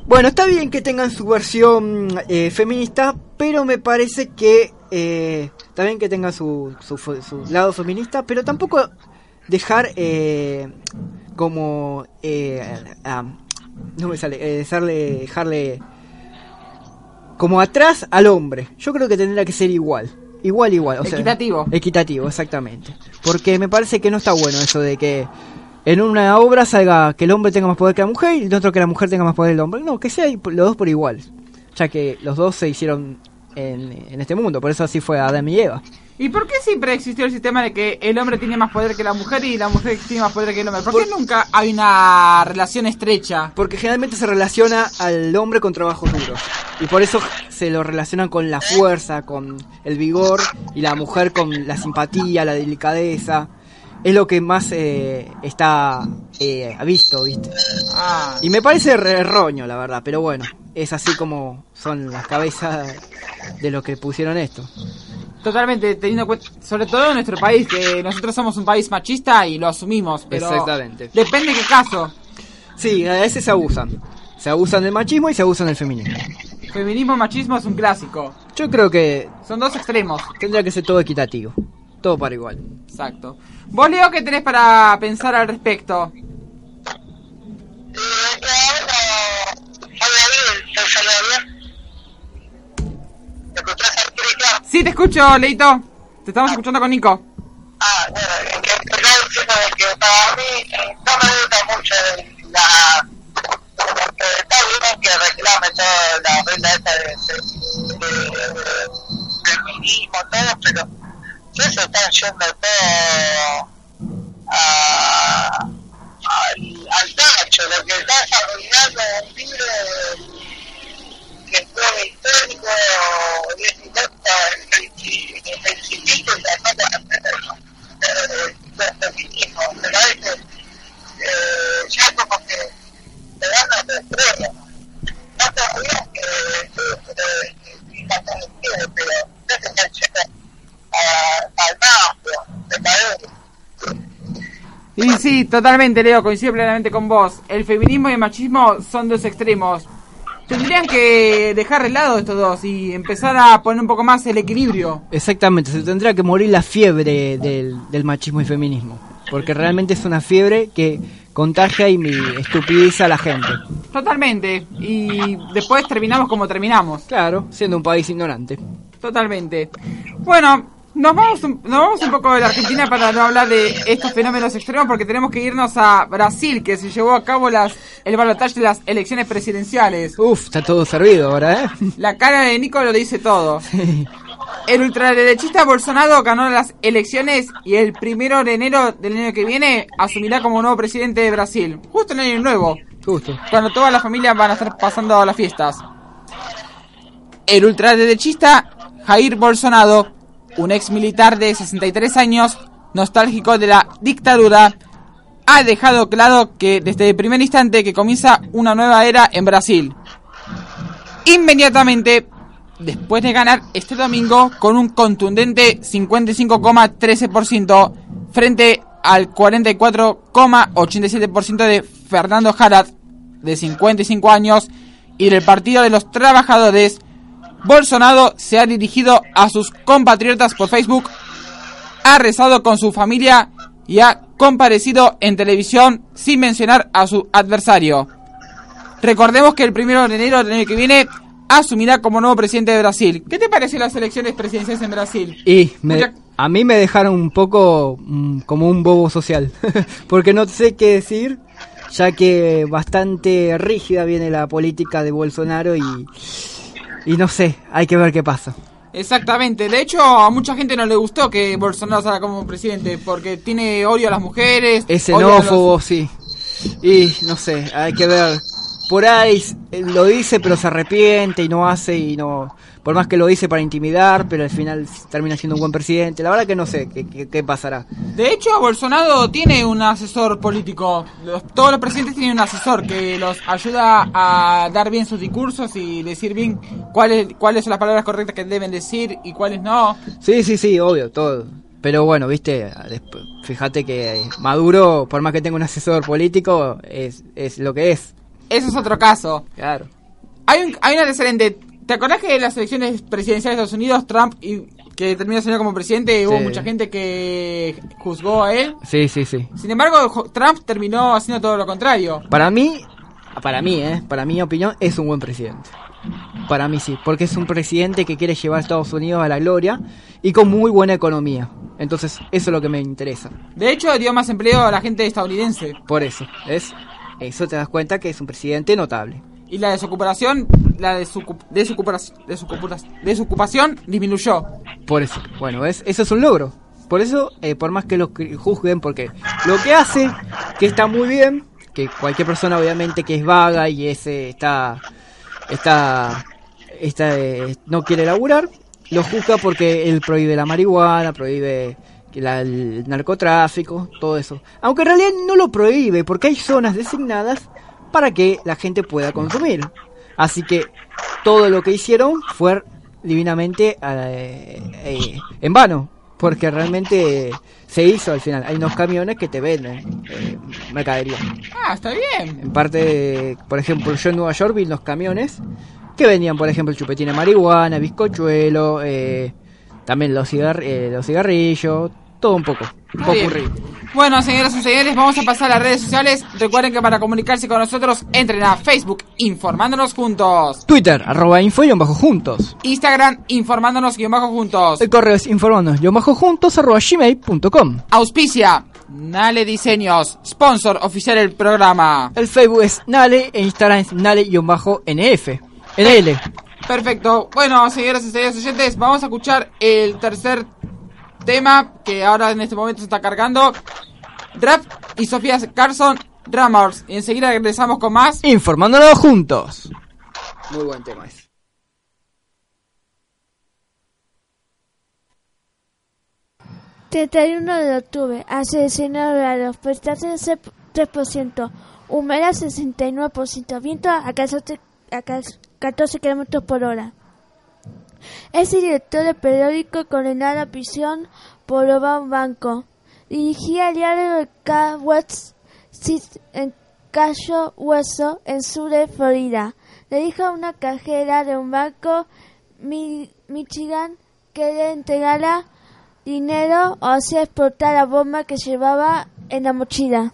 Bueno, está bien que tengan su versión eh, feminista, pero me parece que eh, está bien que tengan su, su, fe- su lado feminista, pero tampoco dejar eh, como eh, no me sale dejarle, dejarle como atrás al hombre. Yo creo que tendría que ser igual. Igual, igual. O sea, Equitativo. equitativo, exactamente. Porque me parece que no está bueno eso de que en una obra salga que el hombre tenga más poder que la mujer y en otro que la mujer tenga más poder que el hombre. No, que sea los dos por igual. Ya que los dos se hicieron en, en este mundo. Por eso así fue Adam y Eva. ¿Y por qué siempre existió el sistema de que el hombre tiene más poder que la mujer y la mujer tiene más poder que el hombre? ¿Por qué nunca hay una relación estrecha? Porque generalmente se relaciona al hombre con trabajos duros. Y por eso se lo relacionan con la fuerza, con el vigor, y la mujer con la simpatía, la delicadeza. Es lo que más eh, está eh, visto, ¿viste? Ah, Y me parece re- erróneo, la verdad, pero bueno, es así como son las cabezas de los que pusieron esto. Totalmente, teniendo en cuenta, sobre todo en nuestro país, que nosotros somos un país machista y lo asumimos, pero Exactamente. depende de qué caso. Sí, a veces se abusan. Se abusan del machismo y se abusan del feminismo. Feminismo y machismo es un clásico. Yo creo que Son dos extremos. tendría que ser todo equitativo. Todo para igual. Exacto. Vos, Leo, ¿qué tenés para pensar al respecto? ¿Me escuchás? Sí, te escucho, Leito. Te estamos escuchando con Nico. Ah, bueno, que que de que para mí eh, no me gusta mucho la... eh, Está bien que reclame toda la regla esta de, feminismo, todo, pero se están yendo todo a, al, al tacho, lo que está arruinando un libro que fue histórico, y es directo, el principito y la nota del feminismo, me parece eh, ya como que te dan la estrella. No está bien que que la conocida, pero no se están a- al mafio, me parece. Y sí, totalmente, Leo, coincido plenamente con vos. El feminismo y el machismo son dos extremos. Tendrían que dejar de lado estos dos y empezar a poner un poco más el equilibrio. Exactamente, se tendría que morir la fiebre del, del machismo y feminismo. Porque realmente es una fiebre que contagia y estupidiza a la gente. Totalmente. Y después terminamos como terminamos. Claro, siendo un país ignorante. Totalmente. Bueno, nos vamos, un, nos vamos un poco de la Argentina para no hablar de estos fenómenos extremos porque tenemos que irnos a Brasil, que se llevó a cabo las, el balotaje de las elecciones presidenciales. Uf, está todo servido ahora, ¿eh? La cara de Nico lo dice todo. El ultraderechista Bolsonaro ganó las elecciones y el primero de enero del año que viene asumirá como nuevo presidente de Brasil. Justo en el año nuevo, Justo. cuando todas las familias van a estar pasando las fiestas. El ultraderechista Jair Bolsonaro, un ex militar de 63 años, nostálgico de la dictadura, ha dejado claro que desde el primer instante que comienza una nueva era en Brasil. Inmediatamente después de ganar este domingo con un contundente 55,13% frente al 44,87% de Fernando Haddad, de 55 años, y del Partido de los Trabajadores, Bolsonaro se ha dirigido a sus compatriotas por Facebook, ha rezado con su familia y ha comparecido en televisión sin mencionar a su adversario. Recordemos que el primero de enero del año que viene asumirá como nuevo presidente de Brasil. ¿Qué te pareció las elecciones presidenciales en Brasil? Y me- Mucha- a mí me dejaron un poco mm, como un bobo social. Porque no sé qué decir, ya que bastante rígida viene la política de Bolsonaro y, y no sé, hay que ver qué pasa. Exactamente. De hecho, a mucha gente no le gustó que Bolsonaro salga como presidente porque tiene odio a las mujeres. Es los- xenófobo, sí. Y no sé, hay que ver. Por ahí lo dice, pero se arrepiente y no hace y no. Por más que lo dice para intimidar, pero al final termina siendo un buen presidente. La verdad que no sé qué, qué- qué pasará. De hecho, Bolsonaro tiene un asesor político. Los- todos los presidentes tienen un asesor que los ayuda a dar bien sus discursos y decir bien cuáles cuáles son las palabras correctas que deben decir y cuáles no. Sí, sí, sí, obvio, todo. Pero bueno, viste, fíjate que Maduro, por más que tenga un asesor político, es, es lo que es. Eso es otro caso. Claro. Hay, un, hay una antecedente. ¿Te acordás que en las elecciones presidenciales de Estados Unidos, Trump, y, que terminó siendo como presidente, hubo Sí. mucha gente que juzgó a él? Sí, sí, sí. Sin embargo, Trump terminó haciendo todo lo contrario. Para mí, para mí, eh, para mi opinión, es un buen presidente. Para mí sí, porque es un presidente que quiere llevar a Estados Unidos a la gloria y con muy buena economía. Entonces, eso es lo que me interesa. De hecho, dio más empleo a la gente estadounidense. Por eso, ¿es? Eso te das cuenta que es un presidente notable. Y la desocupación, la desocup- desocupación, desocupación, disminuyó. Por eso, bueno, ¿ves? Eso es un logro. Por eso, eh, por más que lo juzguen, porque lo que hace, que está muy bien, que cualquier persona obviamente que es vaga y ese está, está, está, eh, no quiere laburar, lo juzga porque él prohíbe la marihuana, prohíbe la- el narcotráfico, todo eso. Aunque en realidad no lo prohíbe, porque hay zonas designadas para que la gente pueda consumir. Así que todo lo que hicieron fue divinamente eh, eh, en vano, porque realmente se hizo al final. Hay unos camiones que te venden eh, mercadería. Ah, está bien. En parte, por ejemplo, yo en Nueva York vi unos camiones que vendían, por ejemplo, chupetín de marihuana, bizcochuelo, eh, también los, cigar- eh, los cigarrillos, todo un poco. Popurrí. Bueno, señoras y señores, vamos a pasar a las redes sociales. Recuerden que para comunicarse con nosotros, entren a Facebook, informándonos juntos. Twitter, arroba info y bajo juntos. Instagram, informándonos guion bajo juntos. El correo es informándonos y bajo juntos arroba gmail.com. Auspicia, Nale Diseños, sponsor oficial del programa. El Facebook es Nale e Instagram es Nale-NF. NL. Perfecto. Bueno, señoras y señores oyentes, vamos a escuchar el tercer tema que ahora en este momento se está cargando. Rap y Sofía Carson, Drummers. Y enseguida regresamos con más. Informándonos juntos. Muy buen tema ese. ...31 de octubre, hace 19 grados, precipitación 3%, humedad 69%, viento a 14, a 14 kilómetros por hora. Es director del periódico Coronada Prisión por Obama Banco. Dirigía el diario de en Cayo Hueso, en sur de Florida. Le dijo a una cajera de un banco Mi- Michigan que le entregara dinero o hacía explotar la bomba que llevaba en la mochila.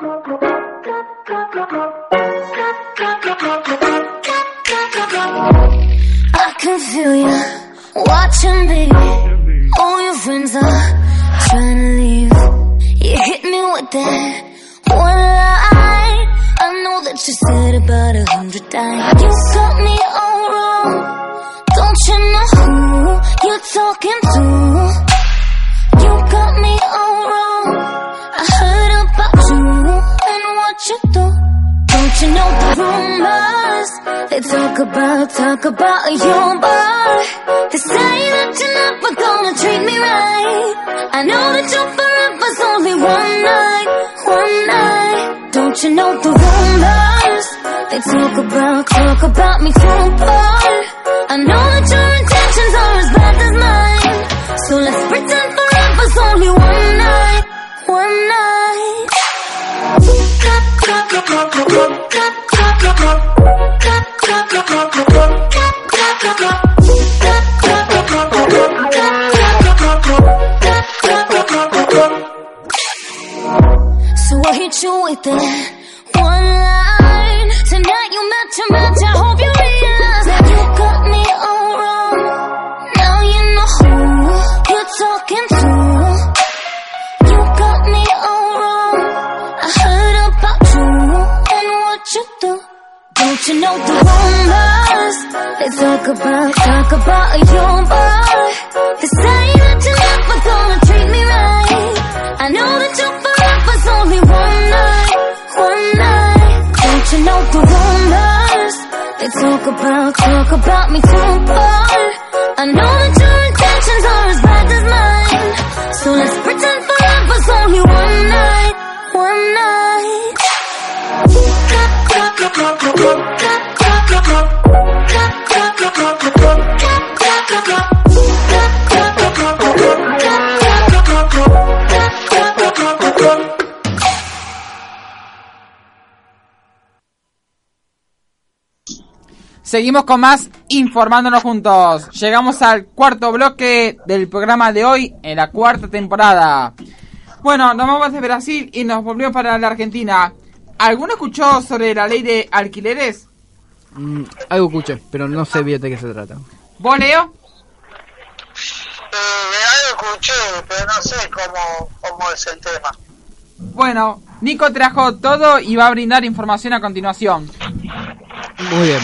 I can feel you watching me. All your friends are trying to leave. You hit me with that one line. I know that you said about a hundred times. You got me all wrong. Don't you know who you're talking to? You do. Don't you know the rumors? They talk about, talk about your boy. They say that you're never gonna treat me right. I know that your forever's only one night, one night. Don't you know the rumors? They talk about, talk about me from far. I know that your So I hit you with that one line. Tonight you met your match. I hope you You know the rumors? They talk about, talk about your boy. They say that you're never gonna treat me right. I know that your forever's only one night, one night. Don't you know the rumors? They talk about, talk about me from far. I know Seguimos con más informándonos juntos. Llegamos al cuarto bloque del programa de hoy en la cuarta temporada. Bueno, nos vamos de Brasil y nos volvemos para la Argentina. ¿Alguno escuchó sobre la ley de alquileres? Mm, algo escuché, pero no sé bien de qué se trata. ¿Vos, Leo? Eh, algo escuché, pero no sé cómo, cómo es el tema. Bueno, Nico trajo todo y va a brindar información a continuación. Muy bien.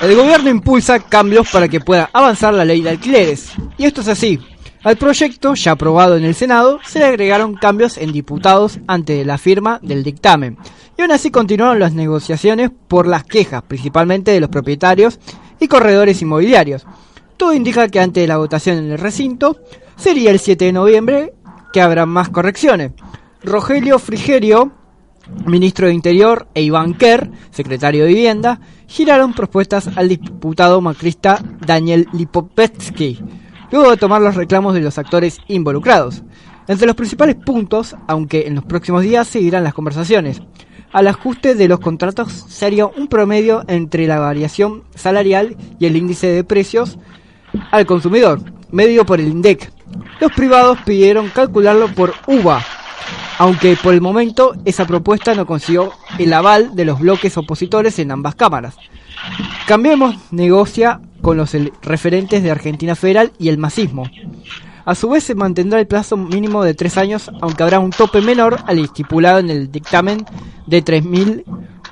El gobierno impulsa cambios para que pueda avanzar la ley de alquileres. Y esto es así. Al proyecto, ya aprobado en el Senado, se le agregaron cambios en diputados ante la firma del dictamen. Y aún así continuaron las negociaciones por las quejas, principalmente de los propietarios y corredores inmobiliarios. Todo indica que ante la votación en el recinto, sería el 7 de noviembre que habrá más correcciones. Rogelio Frigerio, ministro de Interior, e Iván Kerr, secretario de Vivienda, giraron propuestas al diputado macrista Daniel Lipovetsky, luego de tomar los reclamos de los actores involucrados. Entre los principales puntos, aunque en los próximos días seguirán las conversaciones, al ajuste de los contratos sería un promedio entre la variación salarial y el índice de precios al consumidor, medido por el INDEC. Los privados pidieron calcularlo por UVA, aunque por el momento esa propuesta no consiguió el aval de los bloques opositores en ambas cámaras. Cambiemos negocia con los referentes de Argentina Federal y el masismo. A su vez se mantendrá el plazo mínimo de tres años, aunque habrá un tope menor al estipulado en el dictamen de 3.000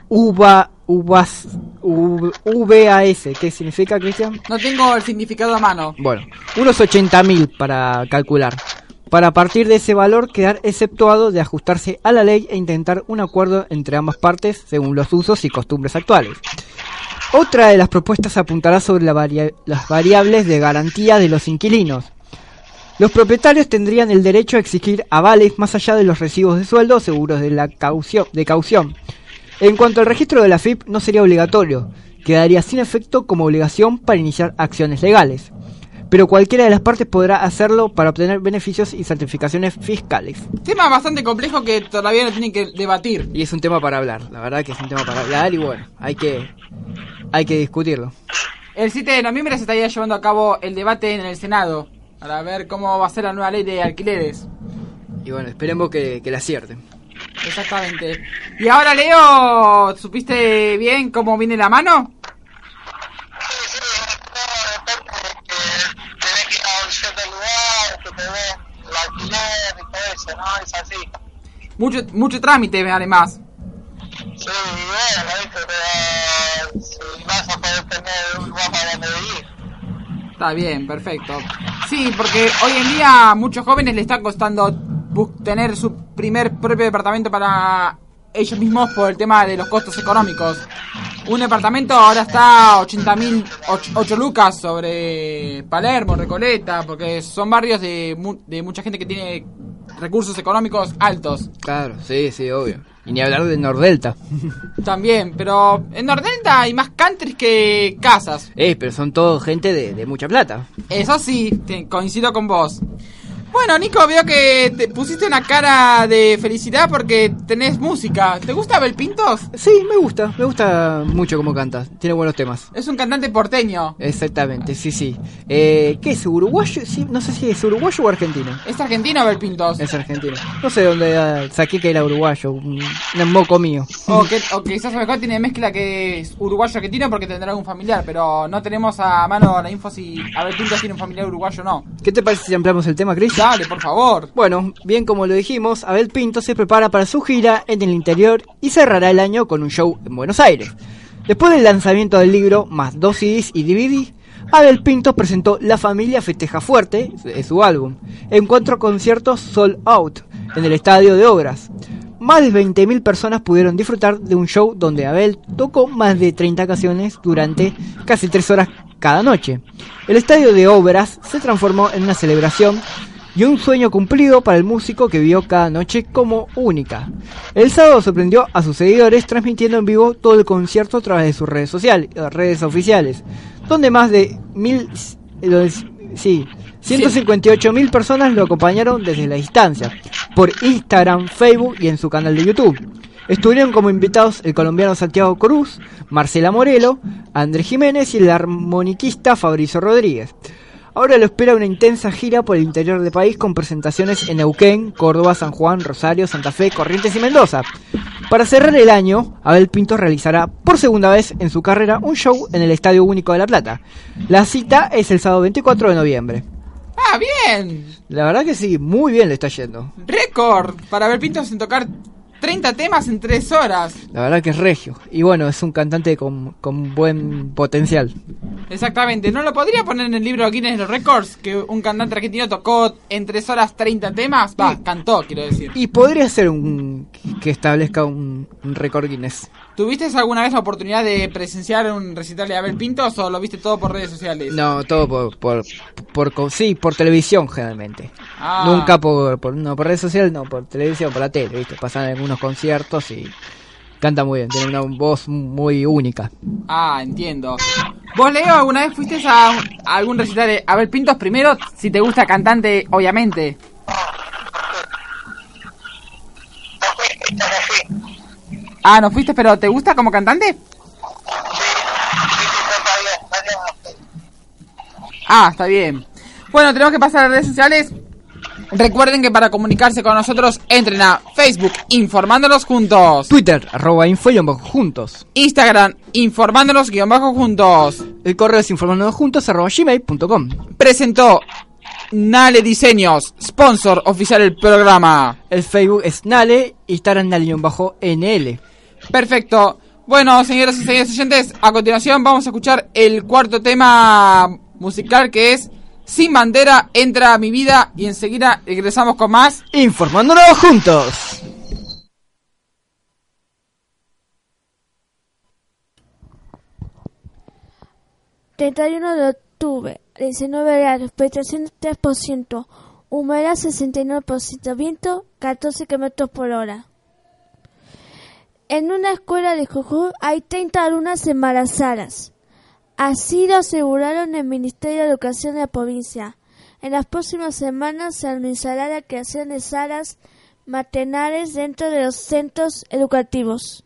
UVA, UVAS, U- VAS. ¿Qué significa, Cristian? No tengo el significado a mano. Bueno, unos 80.000 para calcular. Para partir de ese valor quedar exceptuado de ajustarse a la ley e intentar un acuerdo entre ambas partes según los usos y costumbres actuales. Otra de las propuestas apuntará sobre las variables de garantía de los inquilinos. Los propietarios tendrían el derecho a exigir avales más allá de los recibos de sueldo seguros de, la caución, de caución. En cuanto al registro de la FIP, no sería obligatorio, quedaría sin efecto como obligación para iniciar acciones legales. Pero cualquiera de las partes podrá hacerlo para obtener beneficios y certificaciones fiscales. Tema bastante complejo que todavía no tienen que debatir. Y es un tema para hablar, la verdad que es un tema para hablar y bueno, hay que, hay que discutirlo. El 7 de noviembre se estaría llevando a cabo el debate en el Senado para ver cómo va a ser la nueva ley de alquileres. Y bueno, esperemos que, que la acierten. Exactamente. Y ahora, Leo, ¿supiste bien cómo viene la mano? tenés que ir a un cierto den el alquiler y todo eso, ¿no? Es así. Mucho, mucho trámite, además. Sí, bueno, ¿viste? Pero si vas a poder tener un lugar para donde vivir. Está bien, perfecto. Sí, porque hoy en día a muchos jóvenes le está costando tener su primer propio departamento para ellos mismos por el tema de los costos económicos. Un departamento ahora está a 80 mil, 8 lucas sobre Palermo, Recoleta, porque son barrios de, mu- de mucha gente que tiene recursos económicos altos. Claro, sí, sí, obvio. Y ni hablar de Nordelta. También, pero en Nordelta hay más countries que casas. Eh, pero son todos gente de, de mucha plata. Eso sí, te- coincido con vos. Bueno, Nico, veo que te pusiste una cara de felicidad porque tenés música. ¿Te gusta Abel Pintos? Sí, me gusta, me gusta mucho cómo canta. Tiene buenos temas. Es un cantante porteño. Exactamente, sí, sí. Eh, ¿Qué es? ¿Uruguayo? Sí, no sé si es uruguayo o argentino. ¿Es argentino Abel Pintos? Es argentino. No sé dónde ah, saqué que era uruguayo. Un, un moco mío. O, que, o quizás a lo mejor tiene mezcla que es uruguayo-argentino porque tendrá algún familiar, pero no tenemos a mano la info si Abel Pintos tiene un familiar uruguayo o no. ¿Qué te parece si ampliamos el tema, Chris? Dale, por favor. Bueno, bien como lo dijimos, Abel Pinto se prepara para su gira en el interior y cerrará el año con un show en Buenos Aires. Después del lanzamiento del libro, más dos CDs y DVD, Abel Pinto presentó La Familia Festeja Fuerte, su álbum, en cuatro conciertos sold out en el Estadio de Obras. Más de 20.000 personas pudieron disfrutar de un show donde Abel tocó más de 30 canciones durante casi 3 horas cada noche. El Estadio de Obras se transformó en una celebración y un sueño cumplido para el músico que vio cada noche como única. El sábado sorprendió a sus seguidores transmitiendo en vivo todo el concierto a través de sus redes sociales, eh, redes oficiales, donde más de mil, eh, sí, 158 mil personas lo acompañaron desde la distancia, por Instagram, Facebook y en su canal de YouTube. Estuvieron como invitados el colombiano Santiago Cruz, Marcela Morelo, Andrés Jiménez y el armoniquista Fabrizio Rodríguez. Ahora lo espera una intensa gira por el interior del país con presentaciones en Neuquén, Córdoba, San Juan, Rosario, Santa Fe, Corrientes y Mendoza. Para cerrar el año, Abel Pinto realizará por segunda vez en su carrera un show en el Estadio Único de La Plata. La cita es el sábado 24 de noviembre. Ah, bien. La verdad que sí, muy bien le está yendo. Récord para Abel Pintos en tocar 30 temas en 3 horas. La verdad que es regio. Y bueno, es un cantante con, con buen potencial. Exactamente, ¿no lo podría poner en el libro Guinness de los Records? Que un cantante argentino tocó en 3 horas 30 temas. Va, cantó, quiero decir. Y podría ser un que establezca un, un récord Guinness. ¿Tuviste alguna vez la oportunidad de presenciar un recital de Abel Pintos o lo viste todo por redes sociales? No, todo por, por, por, sí, por televisión generalmente. Ah. Nunca por, por, no, por redes sociales, no, por televisión, por la tele, ¿viste? Pasan algunos conciertos y canta muy bien, tiene una voz muy única. Ah, entiendo. ¿Vos, Leo, alguna vez fuiste a algún recital de Abel Pintos? Primero, si te gusta cantante, obviamente. Ah, no fuiste, pero ¿te gusta como cantante? Ah, está bien. Bueno, tenemos que pasar a las redes sociales. Recuerden que para comunicarse con nosotros entren a Facebook Informándonos Juntos, Twitter, arroba info y bajo juntos. Instagram Informándonos guion bajo juntos. El correo es informándonos juntos arroba gmail.com. Presentó Nale Diseños, sponsor oficial del programa. El Facebook es Nale, Instagram Nale-NL. Perfecto. Bueno, señoras y señores oyentes, a continuación vamos a escuchar el cuarto tema musical que es Sin bandera entra a mi vida y enseguida regresamos con más. Informándonos juntos. ...31 de octubre, 19 grados, precipitación 3%, humedad 69%, viento 14 km por hora. En una escuela de Jujuy hay 30 alumnas embarazadas. Así lo aseguraron el Ministerio de Educación de la provincia. En las próximas semanas se anunciará la creación de salas maternales dentro de los centros educativos.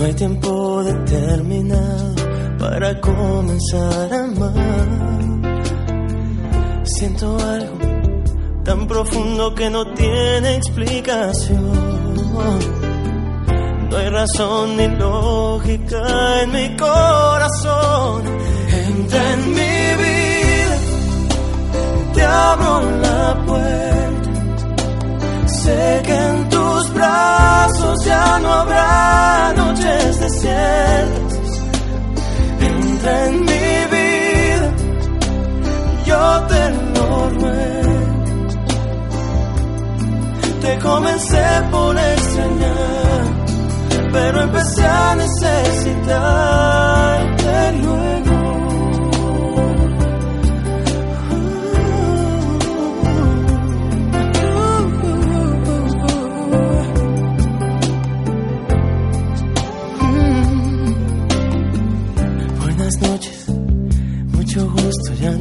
no hay tiempo determinado para comenzar a amar. Siento algo tan profundo que no tiene explicación. No hay razón ni lógica en mi corazón. Entra en mi vida, te abro la puerta. Sé que en tus brazos ya no habrá noches desiertas. Entra en mi vida, yo te lo ruego. Te comencé por extrañar, pero empecé a necesitarte luego.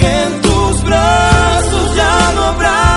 Que tus brazos ya no habrá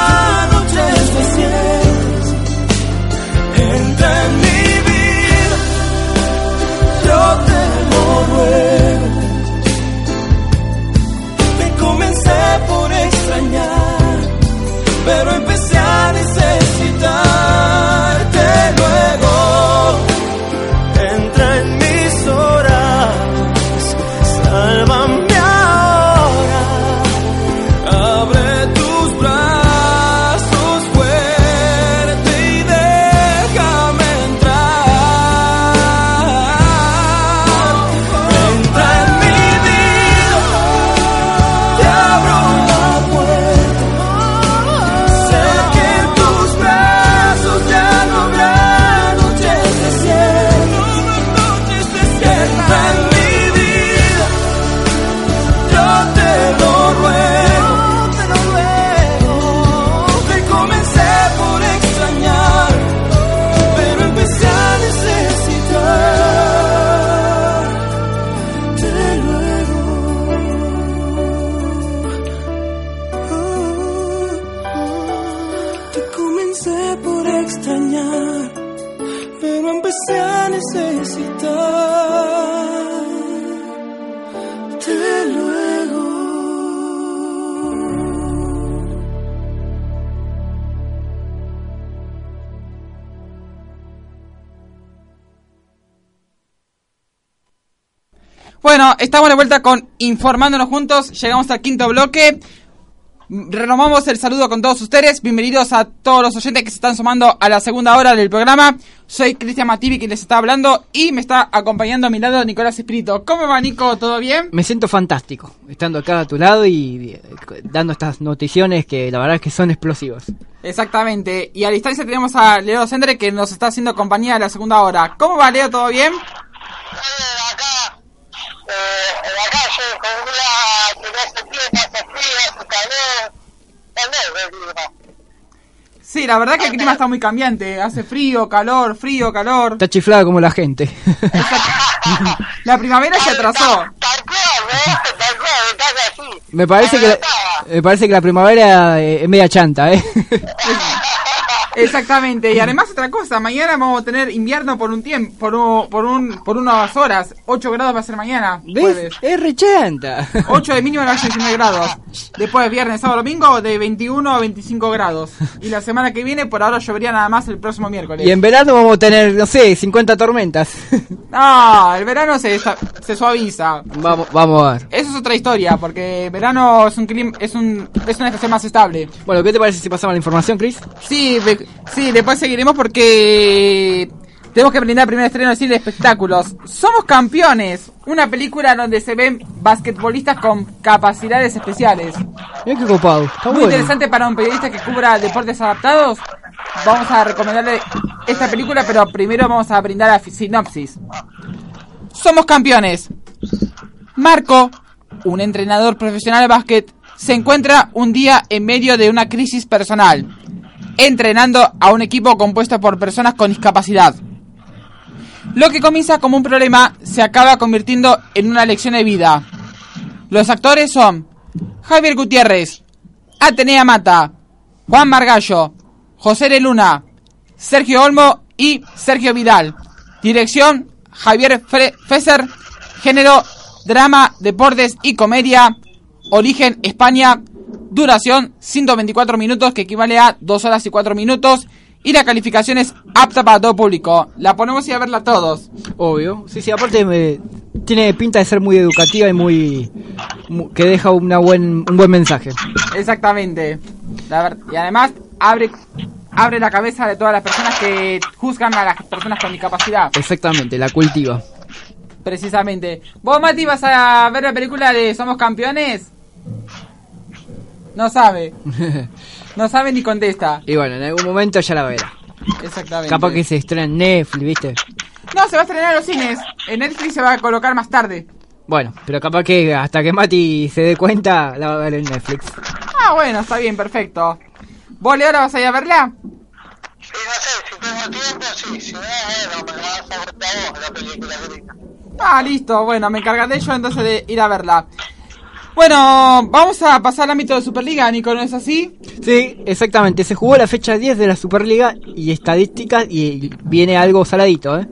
estamos de vuelta con Informándonos Juntos. Llegamos al quinto bloque. Renomamos el saludo con todos ustedes. Bienvenidos a todos los oyentes que se están sumando a la segunda hora del programa. Soy Cristian Mativi quien les está hablando y me está acompañando a mi lado Nicolás Espíritu. ¿Cómo va Nico? ¿Todo bien? Me siento fantástico, estando acá a tu lado y eh, dando estas noticiones que la verdad es que son explosivas. Exactamente. Y a distancia tenemos a Leo Sendre que nos está haciendo compañía en la segunda hora. ¿Cómo va Leo? ¿Todo bien? acá, eh, en la calle, con una que no hace frío, pasa frío, hace calor, calor el clima. Sí, la verdad que el clima está muy cambiante. Hace frío, calor, frío, calor. Está chiflada como la gente. La primavera se atrasó. ¿eh? Me parece que la, me parece que la primavera eh, es media chanta, ¿eh? Exactamente. Y además otra cosa, mañana vamos a tener invierno por un tiempo, por un, por un, por unas horas. 8 grados va a ser mañana. ¿Ves? Es re chanta. 8 de mínimo va a ser 19 grados. Después viernes, sábado, domingo de 21 a 25 grados. Y la semana que viene por ahora llovería nada más el próximo miércoles. Y en verano vamos a tener, no sé, 50 tormentas. No, el verano se, se suaviza. vamos, vamos a ver. Eso es otra historia, porque verano es un clima, es un, es una estación más estable. Bueno, ¿qué te parece si pasamos la información, Chris? Sí, sí, después seguiremos porque tenemos que brindar primer estreno de cine de espectáculos. Somos campeones, una película donde se ven basquetbolistas con capacidades especiales. Mira qué copado. Está Muy bueno. interesante para un periodista que cubra deportes adaptados. Vamos a recomendarle esta película, pero primero vamos a brindar la sinopsis. Somos campeones. Marco, un entrenador profesional de básquet, se encuentra un día en medio de una crisis personal, entrenando a un equipo compuesto por personas con discapacidad. Lo que comienza como un problema se acaba convirtiendo en una lección de vida. Los actores son Javier Gutiérrez, Atenea Mata, Juan Margallo, José de Luna, Sergio Olmo y Sergio Vidal. Dirección Javier Fre- Fesser. Género drama, deportes y comedia. Origen España. Duración 124 minutos que equivale a 2 horas y 4 minutos. Y la calificación es apta para todo público. La ponemos y a verla todos. Obvio. Sí, sí, aparte me- tiene pinta de ser muy educativa y muy... mu- que deja una buen, un buen mensaje. Exactamente. La y además abre abre la cabeza de todas las personas que juzgan a las personas con discapacidad. Exactamente, la cultiva. Precisamente. ¿Vos, Mati, vas a ver la película de Somos Campeones? No sabe. No sabe ni contesta. y bueno, en algún momento ya la verá. Exactamente. Capaz que se estrena en Netflix, ¿viste? No, se va a estrenar en los cines. En Netflix se va a colocar más tarde. Bueno, pero capaz que hasta que Mati se dé cuenta, la va a ver en Netflix. Ah, bueno, está bien, perfecto. ¿Vos, Leo, ahora vas a ir a verla? Sí, no sé, si tengo tiempo, sí, si no, bueno, me la vas a ver a vos la película. Ah, listo. Bueno, me encargaré yo entonces de ir a verla. Bueno, vamos a pasar al ámbito de Superliga, Nico, ¿no es así? Sí, exactamente. Se jugó la fecha 10 de la Superliga y estadísticas y viene algo saladito, ¿eh?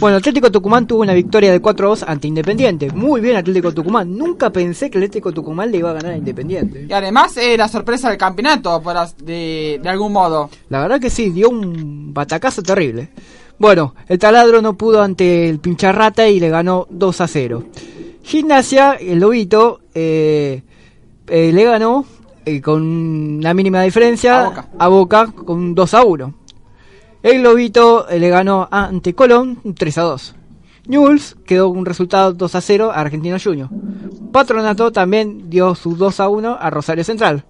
Bueno, Atlético Tucumán tuvo una victoria de 4-2 ante Independiente. Muy bien Atlético Tucumán. Nunca pensé que Atlético Tucumán le iba a ganar a Independiente. Y además, eh, la sorpresa del campeonato, por de algún modo. La verdad que sí, dio un batacazo terrible. Bueno, el taladro no pudo ante el pincharrata y le ganó 2 a 0. Gimnasia, el lobito, eh, eh, le ganó eh, con la mínima diferencia A Boca. a Boca con 2 a 1. El lobito eh, le ganó ante Colón un 3 a 2. Newell's quedó con un resultado 2 a 0 a Argentino Junior. Patronato también dio su 2 a 1 a Rosario Central.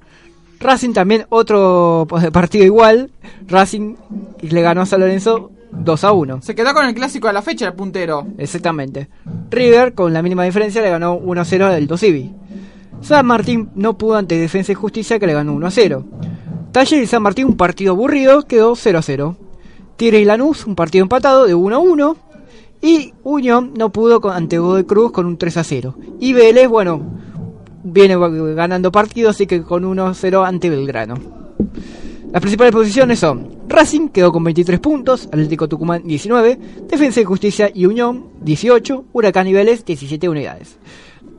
Racing también otro partido igual. Racing le ganó a San Lorenzo 2 a 1. Se quedó con el clásico de la fecha, el puntero. Exactamente. River, con la mínima diferencia, le ganó 1 a 0 al Dosivi. San Martín no pudo ante Defensa y Justicia, que le ganó 1 a 0. Taller y San Martín, un partido aburrido, quedó 0 a 0. Tigre y Lanús, un partido empatado de 1 a 1. Y Unión no pudo con, ante Godoy Cruz con un 3 a 0. Y Vélez, bueno, viene ganando partidos, así que con 1 a 0 ante Belgrano. Las principales posiciones son Racing quedó con 23 puntos, Atlético Tucumán 19, Defensa y Justicia y Unión 18, Huracán y Vélez 17 unidades.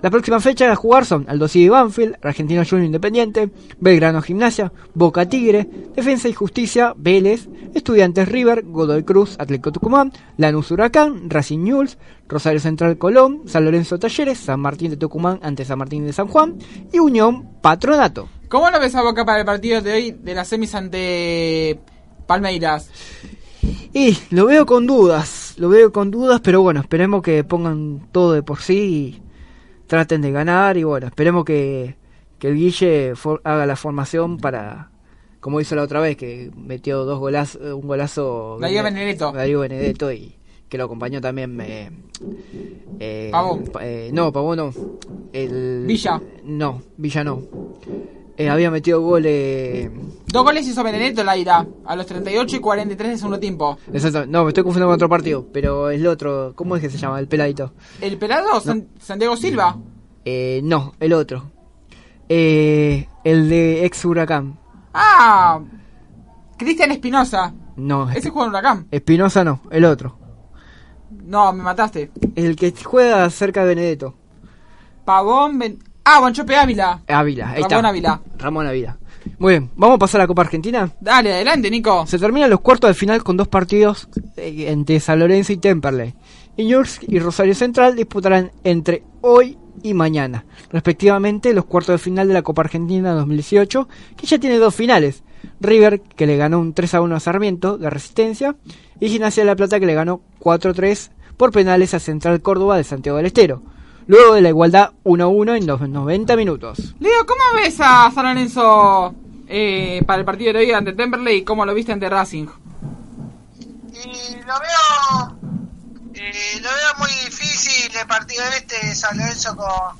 La próxima fecha a jugar son Aldo Civi Banfield, Argentino Junior Independiente, Belgrano Gimnasia, Boca Tigre, Defensa y Justicia, Vélez, Estudiantes River, Godoy Cruz, Atlético Tucumán, Lanús Huracán, Racing News, Rosario Central Colón, San Lorenzo Talleres, San Martín de Tucumán ante San Martín de San Juan y Unión Patronato. ¿Cómo lo ves a Boca para el partido de hoy de las semis ante Palmeiras? Y lo veo con dudas, lo veo con dudas, pero bueno, esperemos que pongan todo de por sí y traten de ganar y bueno, esperemos que, que el Guille for- haga la formación para, como hizo la otra vez, que metió dos golazos, un golazo Darío Benedetto. Darío Benedetto y que lo acompañó también eh, eh, Pavón. pa- eh, no, Pavón no. El, Villa. No, Villa no. Eh, había metido goles... Dos goles hizo Benedetto la ira, a los 38 y 43 de segundo tiempo. Exacto, no, me estoy confundiendo con otro partido, pero el otro, ¿cómo es que se llama? El peladito. ¿El pelado? San- Santiago Silva. Eh, no, el otro. Eh, el de ex Huracán. Ah, Cristian Espinosa. No, Ese juega en Huracán. Espinosa no, el otro. No, me mataste. El que juega cerca de Benedetto. Pavón, Ben- Ah, Bonchope Ávila. Ávila, ahí Ramón está. Ávila. Ramón Ávila. Muy bien, vamos a pasar a la Copa Argentina. Dale, adelante, Nico. Se terminan los cuartos de final con dos partidos eh, entre San Lorenzo y Temperley. Iñursk y Rosario Central disputarán entre hoy y mañana, respectivamente, los cuartos de final de la Copa Argentina 2018, que ya tiene dos finales. River, que le ganó un 3 a 1 a Sarmiento de Resistencia, y Gimnasia de la Plata, que le ganó 4 a 3 por penales a Central Córdoba de Santiago del Estero. Luego de la igualdad 1 a 1 en los 90 minutos. Leo, ¿cómo ves a San Lorenzo eh, para el partido de hoy ante Temperley y cómo lo viste ante Racing? Y lo veo, eh, lo veo muy difícil el partido este de San Lorenzo con,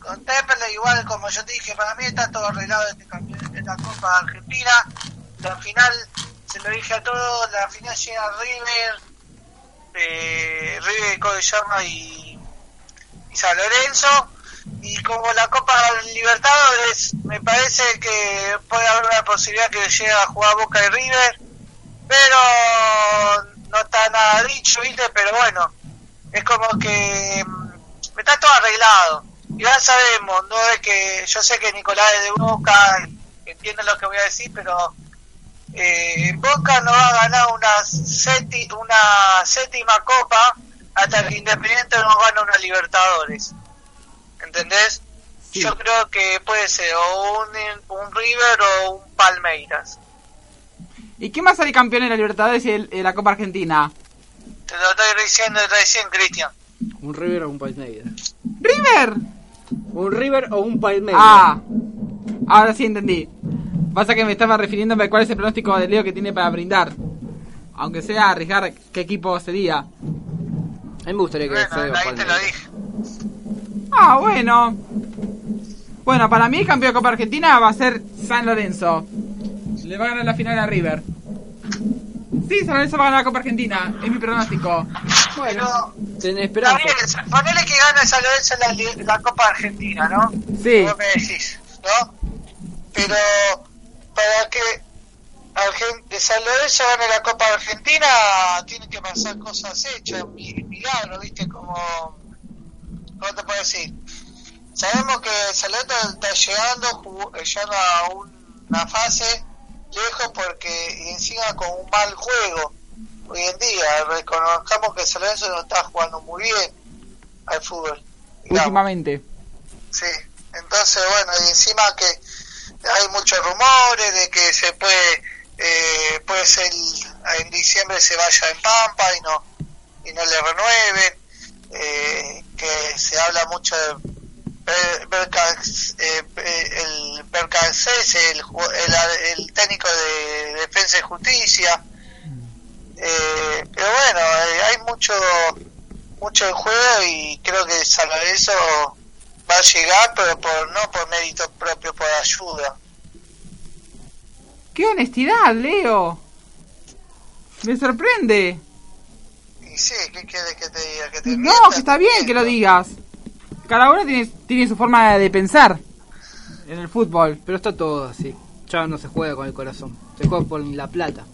con Temperley. Igual, como yo te dije, para mí está todo arreglado este campeón de la Copa Argentina. La final, se lo dije a todos, la final llega River, eh, River Codellama y, San Lorenzo. Y como la Copa Libertadores, me parece que puede haber una posibilidad que llegue a jugar Boca y River pero no está nada dicho, ¿viste? Pero bueno, es como que mm, está todo arreglado. Y ya sabemos, no es que yo sé que Nicolás es de Boca, entiende lo que voy a decir, pero eh, Boca no va a ganar una, seti- una séptima copa hasta que Independiente no gane una Libertadores. ¿Entendés? Yo creo que puede ser o un, un River o un Palmeiras. ¿Y quién va a salir campeón en la Libertadores y el- en la Copa Argentina? Te lo estoy diciendo recién, Cristian. Un River o un Palmeiras. ¡River! Un River o un Palmeiras. Ah, ahora sí entendí. Pasa que me estaba refiriéndome a cuál es el pronóstico de Leo que tiene para brindar. Aunque sea arriesgar qué equipo sería. A mí me gustaría que Bueno, ahí te lo dije. Ah, bueno. Bueno, para mí el campeón de Copa Argentina va a ser San Lorenzo. Le va a ganar la final a River. Sí, San Lorenzo va a ganar la Copa Argentina. Es mi pronóstico. Bueno, Tenés esperanza. bien, ponele que gana San Lorenzo en la, Copa Argentina, ¿no? Sí. Vos me decís, ¿no? Pero para que De San Lorenzo gane la Copa Argentina, tienen que pasar cosas hechas, mi- milagros, ¿viste? Como, ¿cómo te puedo decir? Sabemos que San Lorenzo está llegando, jugó- llegando a una fase lejos porque y encima con un mal juego hoy en día. Reconozcamos que San Lorenzo no está jugando muy bien al fútbol. digamos. Últimamente. Sí, entonces bueno, y encima que hay muchos rumores de que se puede, eh, puede ser en diciembre se vaya en Pampa y no y no le renueven, eh, que se habla mucho de Ber- Bercac- eh, el el, el, el técnico de Defensa y Justicia, eh, pero bueno, eh, hay mucho mucho en juego y creo que San va a llegar, pero por no por mérito propio, por ayuda. ¡Qué honestidad, Leo! Me sorprende. Y sí, ¿qué quieres que te diga? Que te No, que está bien que lo digas. Cada uno tiene, tiene su forma de pensar en el fútbol. Pero está todo así. Ya no se juega con el corazón. Se juega por La Plata.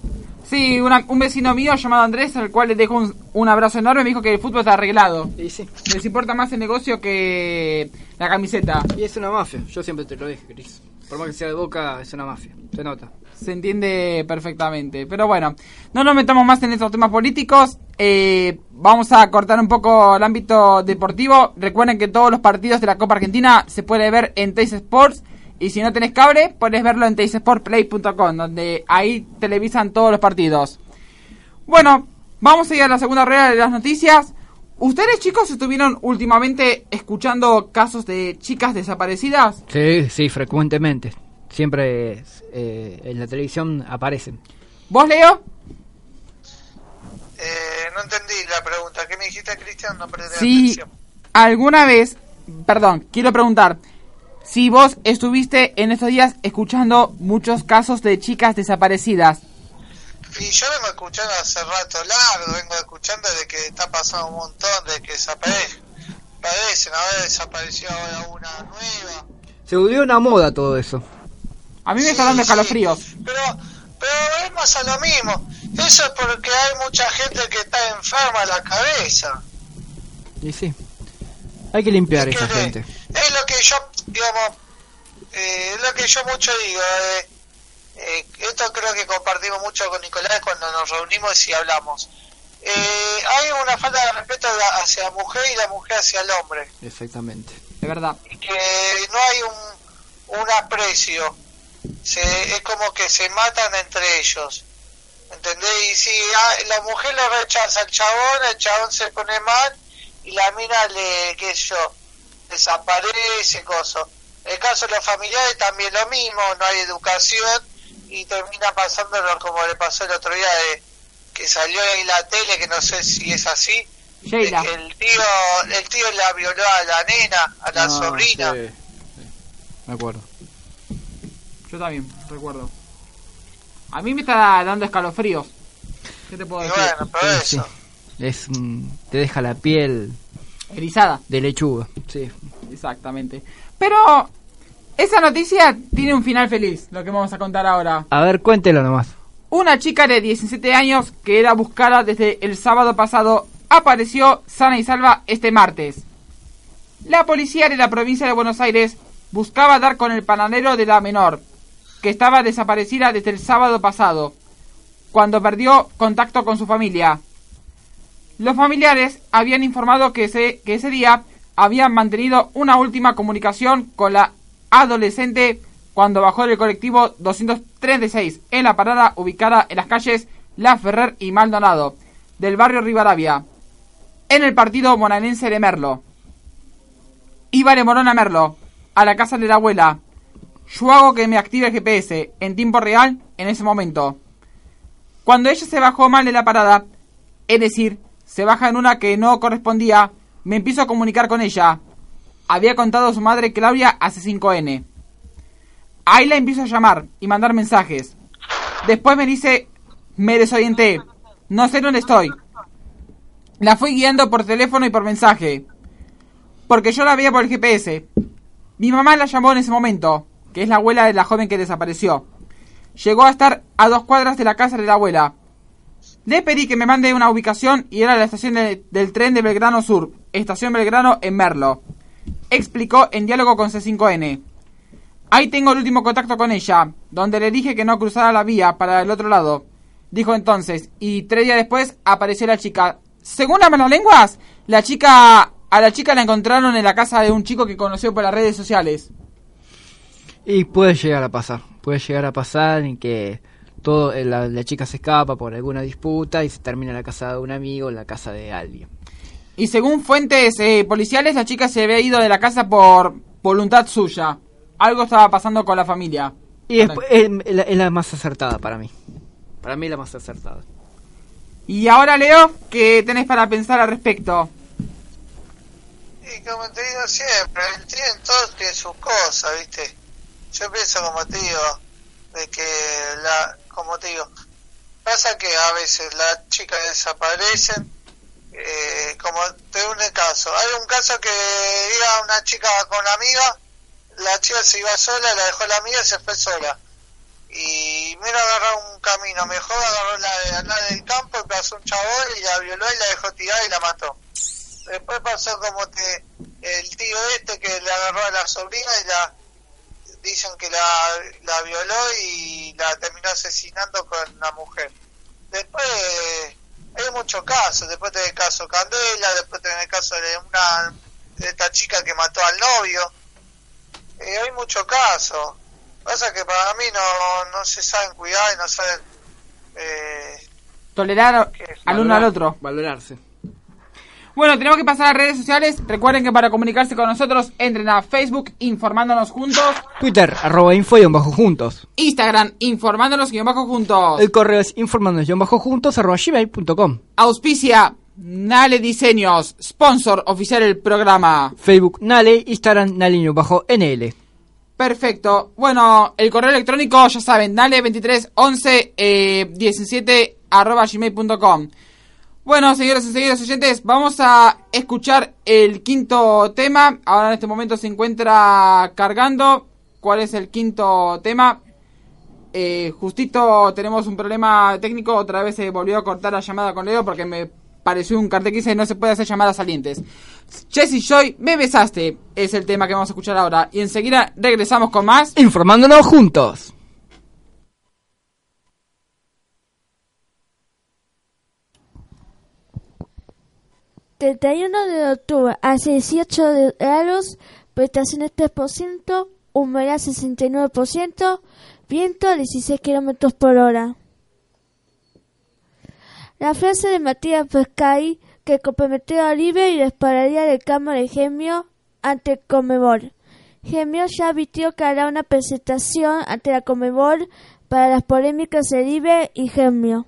Sí, una- un vecino mío llamado Andrés, al cual le dejo un, un abrazo enorme, me dijo que el fútbol está arreglado. Y sí. Les importa más el negocio que la camiseta. Y es una mafia. Yo siempre te lo dije, Cris. Por más que sea de boca, es una mafia. Se nota. Se entiende perfectamente. Pero bueno, no nos metamos más en estos temas políticos. Eh, vamos a cortar un poco el ámbito deportivo. Recuerden que todos los partidos de la Copa Argentina se puede ver en Teis Sports. Y si no tenés cable, puedes verlo en teisportplay.com, donde ahí televisan todos los partidos. Bueno, vamos a ir a la segunda rueda de las noticias. ¿Ustedes chicos estuvieron últimamente escuchando casos de chicas desaparecidas? Sí, sí, frecuentemente. Siempre eh, en la televisión aparecen. ¿Vos, Leo? Eh, no entendí la pregunta. ¿Qué me dijiste, Cristian? No presté Si atención. alguna vez, perdón, quiero preguntar, si vos estuviste en estos días escuchando muchos casos de chicas desaparecidas. Y yo vengo escuchando hace rato largo, vengo escuchando de que está pasando un montón de que desaparecen. Parecen, ahora desapareció ahora una nueva. Se volvió una moda todo eso. A mí me está dando sí. Pero, pero es más a lo mismo. Eso es porque hay mucha gente que está enferma de la cabeza. Y sí. Hay que limpiar Es esa que gente. Es lo que yo, digamos, eh, es lo que yo mucho digo. eh, eh, esto creo que compartimos mucho con Nicolás cuando nos reunimos y hablamos. Eh, hay una falta de respeto hacia la mujer y la mujer hacia el hombre. Exactamente. De verdad. Y que no hay un, un aprecio. Se, es como que se matan entre ellos. ¿Entendés? Y si ah, la mujer le rechaza al chabón, el chabón se pone mal y la mina le, qué sé yo, desaparece, coso. En el caso de los familiares también lo mismo, no hay educación y termina pasándolo como le pasó el otro día de que salió ahí la tele, que no sé si es así, de que el tío, el tío la violó a la nena, a la sobrina. sí, sí. Me acuerdo. Yo también, recuerdo. A mí me está dando escalofríos. ¿Qué te puedo Y decir? bueno, pero Sí, eso. sí. Es, mm, te deja la piel Erizada. de lechuga. Sí. Exactamente. Pero esa noticia tiene un final feliz, lo que vamos a contar ahora. A ver, cuéntelo nomás. Una chica de 17 años que era buscada desde el sábado pasado apareció sana y salva este martes. La policía de la provincia de Buenos Aires buscaba dar con el panadero de la menor, que estaba desaparecida desde el sábado pasado, cuando perdió contacto con su familia. Los familiares habían informado que ese, que ese día habían mantenido una última comunicación con la adolescente cuando bajó del colectivo 236 en la parada ubicada en las calles La Ferrer y Maldonado del barrio Rivadavia, en el partido bonaerense de Merlo. Iba de Morón a Merlo, a la casa de la abuela. Yo hago que me active el GPS en tiempo real en ese momento. Cuando ella se bajó mal de la parada, es decir, se baja en una que no correspondía, me empiezo a comunicar con ella. Había contado a su madre Claudia hace 5N. Ahí la empiezo a llamar y mandar mensajes. Después me dice, me desorienté, no sé dónde estoy. La fui guiando por teléfono y por mensaje. Porque yo la veía por el GPS. Mi mamá la llamó en ese momento, que es la abuela de la joven que desapareció. Llegó a estar a dos cuadras de la casa de la abuela. Le pedí que me mande una ubicación y era la estación de- del tren de Belgrano Sur, estación Belgrano en Merlo. Explicó en diálogo con C5N. Ahí tengo el último contacto con ella, donde le dije que no cruzara la vía para el otro lado. Dijo entonces, y tres días después apareció la chica. Según las malas lenguas, la chica, a la chica la encontraron en la casa de un chico que conoció por las redes sociales. Y puede llegar a pasar. Puede llegar a pasar en que todo eh, la, la chica se escapa por alguna disputa y se termina en la casa de un amigo, en la casa de alguien. Y según fuentes eh, policiales, la chica se había ido de la casa por voluntad suya. Algo estaba pasando con la familia. Y es, es- es la, es la más acertada para mí. Para mí la más acertada. Y ahora, Leo, ¿qué tenés para pensar al respecto? Y como te digo siempre, tienen todos tienen sus cosas, ¿viste? Yo pienso, como te digo, de que, la como te digo, pasa que a veces las chicas desaparecen, eh, como te un caso. Hay un caso que iba una chica con una amiga, la chica se iba sola, la dejó la amiga y se fue sola. y menos agarrar un camino, mejor agarró la andar del campo y pasó un chabón y la violó y la dejó tirada y la mató. Después pasó como que el tío este que le agarró a la sobrina y la dicen que la, la violó y la terminó asesinando con la mujer. Después hay muchos casos, después tenés el caso Candela, después tenés el caso de una de esta chica que mató al novio. Eh, hay muchos casos. Pasa que para mí no, no se saben cuidar y no saben... Eh, Tolerar al uno al otro. Valorarse. Bueno, tenemos que pasar a redes sociales. Recuerden que para comunicarse con nosotros entren a Facebook informándonos juntos, Twitter, arroba info y bajo juntos. Instagram informándonos guion bajo juntos, El correo es informándonos bajo juntos arroba gmail.com. auspicia Nale Diseños, sponsor oficial del programa. Facebook Nale, Instagram Nale bajo NL. Perfecto. Bueno, el correo electrónico ya saben, dale2311 eh, 17 arroba gmail.com. Bueno, señores y señores oyentes, vamos a escuchar el quinto tema. Ahora en este momento se encuentra cargando. ¿Cuál es el quinto tema? Eh, justito tenemos un problema técnico. Otra vez se volvió a cortar la llamada con Leo porque me pareció un cartel que dice no se puede hacer llamadas salientes. Jesse Joy, me besaste. Es el tema que vamos a escuchar ahora. Y enseguida regresamos con más. Informándonos juntos. 31 de octubre a 18 de grados, prestaciones 3%, humedad 69%, viento a 16 kilómetros por hora. La frase de Matías Pescay que comprometió a Oliver y les pararía campo de Gemio ante Comebol. Gemio ya advirtió que hará una presentación ante la Comebol para las polémicas de Oliver y Gemio.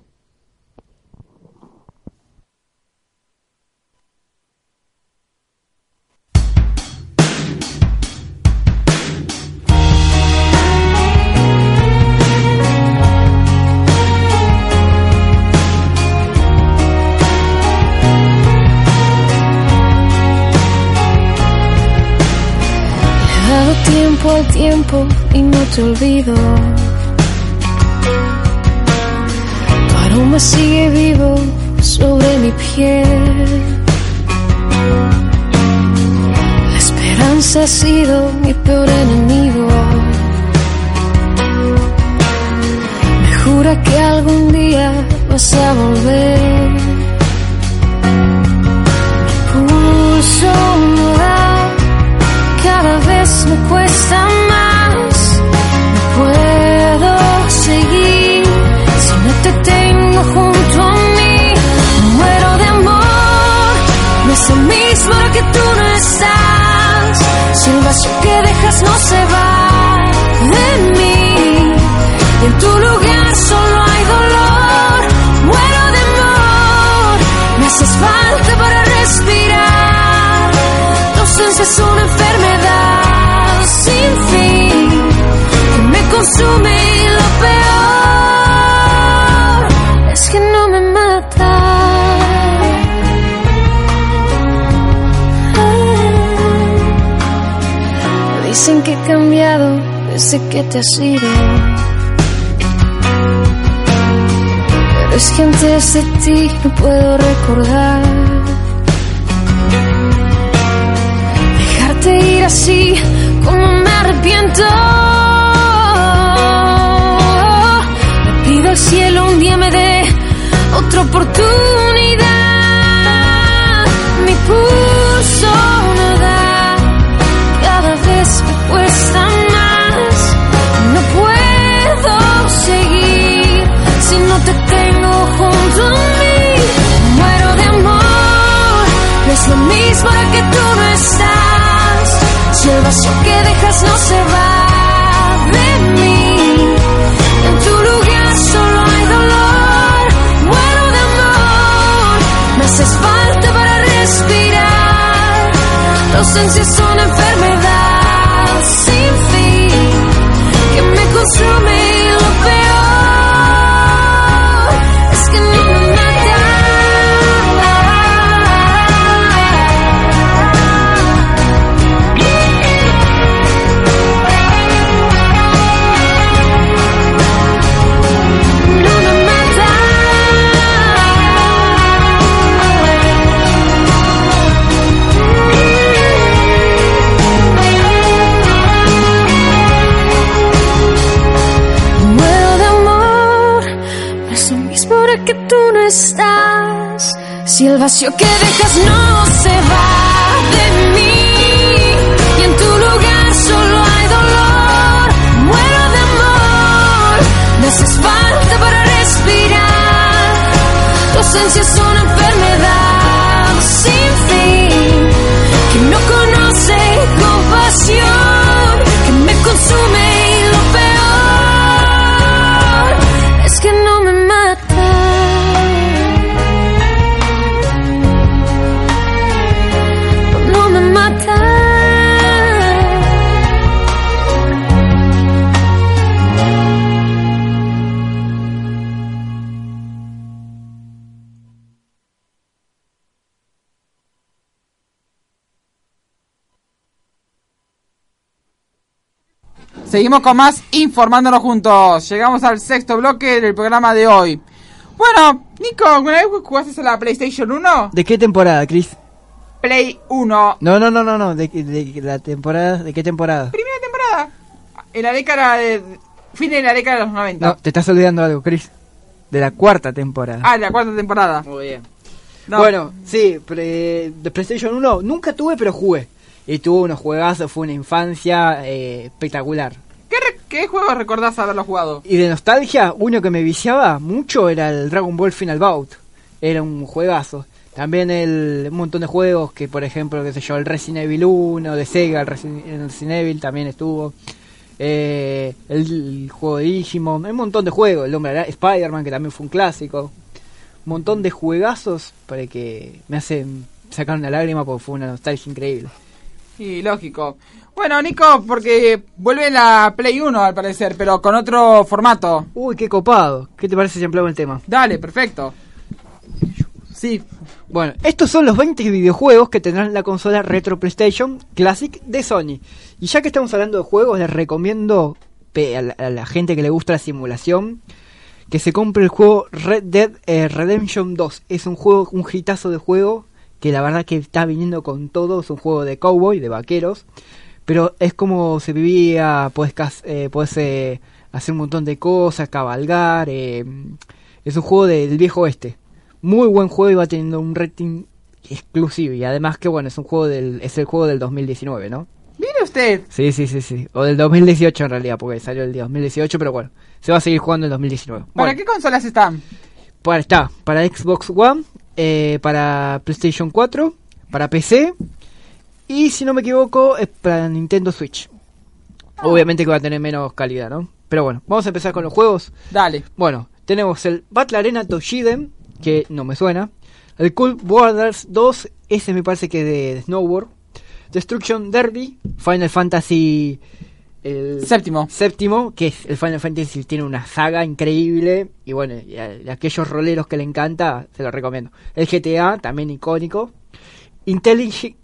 Al tiempo y no te olvido. Tu aroma sigue vivo sobre mi piel. La esperanza ha sido mi peor enemigo. Me jura que algún día vas a volver. Da cada vez me cuesta más. No puedo seguir si no te tengo junto a mí. Muero de amor, no es lo mismo que tú no estás. Si el vacío que dejas no se va de mí, y en tu lugar solo hay dolor. Muero de amor, me haces falta Que he cambiado desde que te has ido. Pero es que de ti no puedo recordar. dejarte ir así como me arrepiento. Le pido al cielo un día me dé otra oportunidad. Lo mismo ahora que tú no estás. Si el vacío que dejas no se va de mí, en tu lugar solo hay dolor. Muero de amor, me haces falta para respirar. Tu ausencia es una que tú no estás, si el vacío que dejas no se va de mí y en tu lugar solo hay dolor, muero de amor, me haces falta para respirar, tu ausencia es una enfermedad sin fin. Que no conoce compasión. Seguimos con más informándonos juntos. Llegamos al sexto bloque del programa de hoy. Bueno, Nico, ¿alguna vez jugaste a la PlayStation 1? ¿De qué temporada, Chris? Play 1. No, no, no, no, no. ¿De, de la temporada? ¿De qué temporada? Primera temporada. En la década de... Fin de la década de los 90. No, te estás olvidando algo, Chris. De la cuarta temporada. Ah, de la cuarta temporada. Muy bien. No. Bueno, sí, pre- de PlayStation 1 nunca tuve, pero jugué. Y tuve unos juegazos, fue una infancia eh, espectacular. ¿Qué, re- ¿Qué juego recordás haberlo jugado? Y de nostalgia, uno que me viciaba mucho era el Dragon Ball Final Bout. Era un juegazo. También el, un montón de juegos que, por ejemplo, qué sé yo, el Resident Evil 1 de Sega, el Resi- el Resident Evil también estuvo. Eh, el, juego de Digimon, un montón de juegos. El hombre Spider-Man, que también fue un clásico. Un montón de juegazos para que me hacen sacar una lágrima porque fue una nostalgia increíble. Sí, lógico. Bueno, Nico, porque vuelve la Play 1 al parecer, pero con otro formato. Uy, qué copado. ¿Qué te parece si empleamos el tema? Dale, perfecto. Sí, Bueno, estos son los 20 videojuegos que tendrán la consola Retro PlayStation Classic de Sony. Y ya que estamos hablando de juegos, les recomiendo a la, a la gente que le gusta la simulación que se compre el juego Red Dead eh, Redemption 2. Es un juego, un hitazo de juego que la verdad que está viniendo con todo. Es un juego de cowboy, de vaqueros. Pero es como se vivía, puedes, eh, puedes eh, hacer un montón de cosas, cabalgar. eh, es un juego del viejo oeste. Muy buen juego y va teniendo un rating exclusivo. Y además que bueno, es un juego del, es el juego del 2019, ¿no? mire usted. Sí, sí, sí, sí. O del 2018 en realidad, porque salió el 2018, pero bueno, se va a seguir jugando en 2019. ¿Para Bueno, qué consolas están? para, está para Xbox One, eh, para PlayStation 4, para PC y si no me equivoco es para Nintendo Switch. Obviamente que va a tener menos calidad, ¿no? Pero bueno, vamos a empezar con los juegos. Dale. Bueno, tenemos el Battle Arena Toshiden, que no me suena. El Cool Borders 2, ese me parece que es de Snowboard. Destruction Derby, Final Fantasy el Séptimo. séptimo, que es el Final Fantasy tiene una saga increíble y bueno, y a, y a aquellos roleros que le encanta, se lo recomiendo. El GTA, también icónico. Intelligent,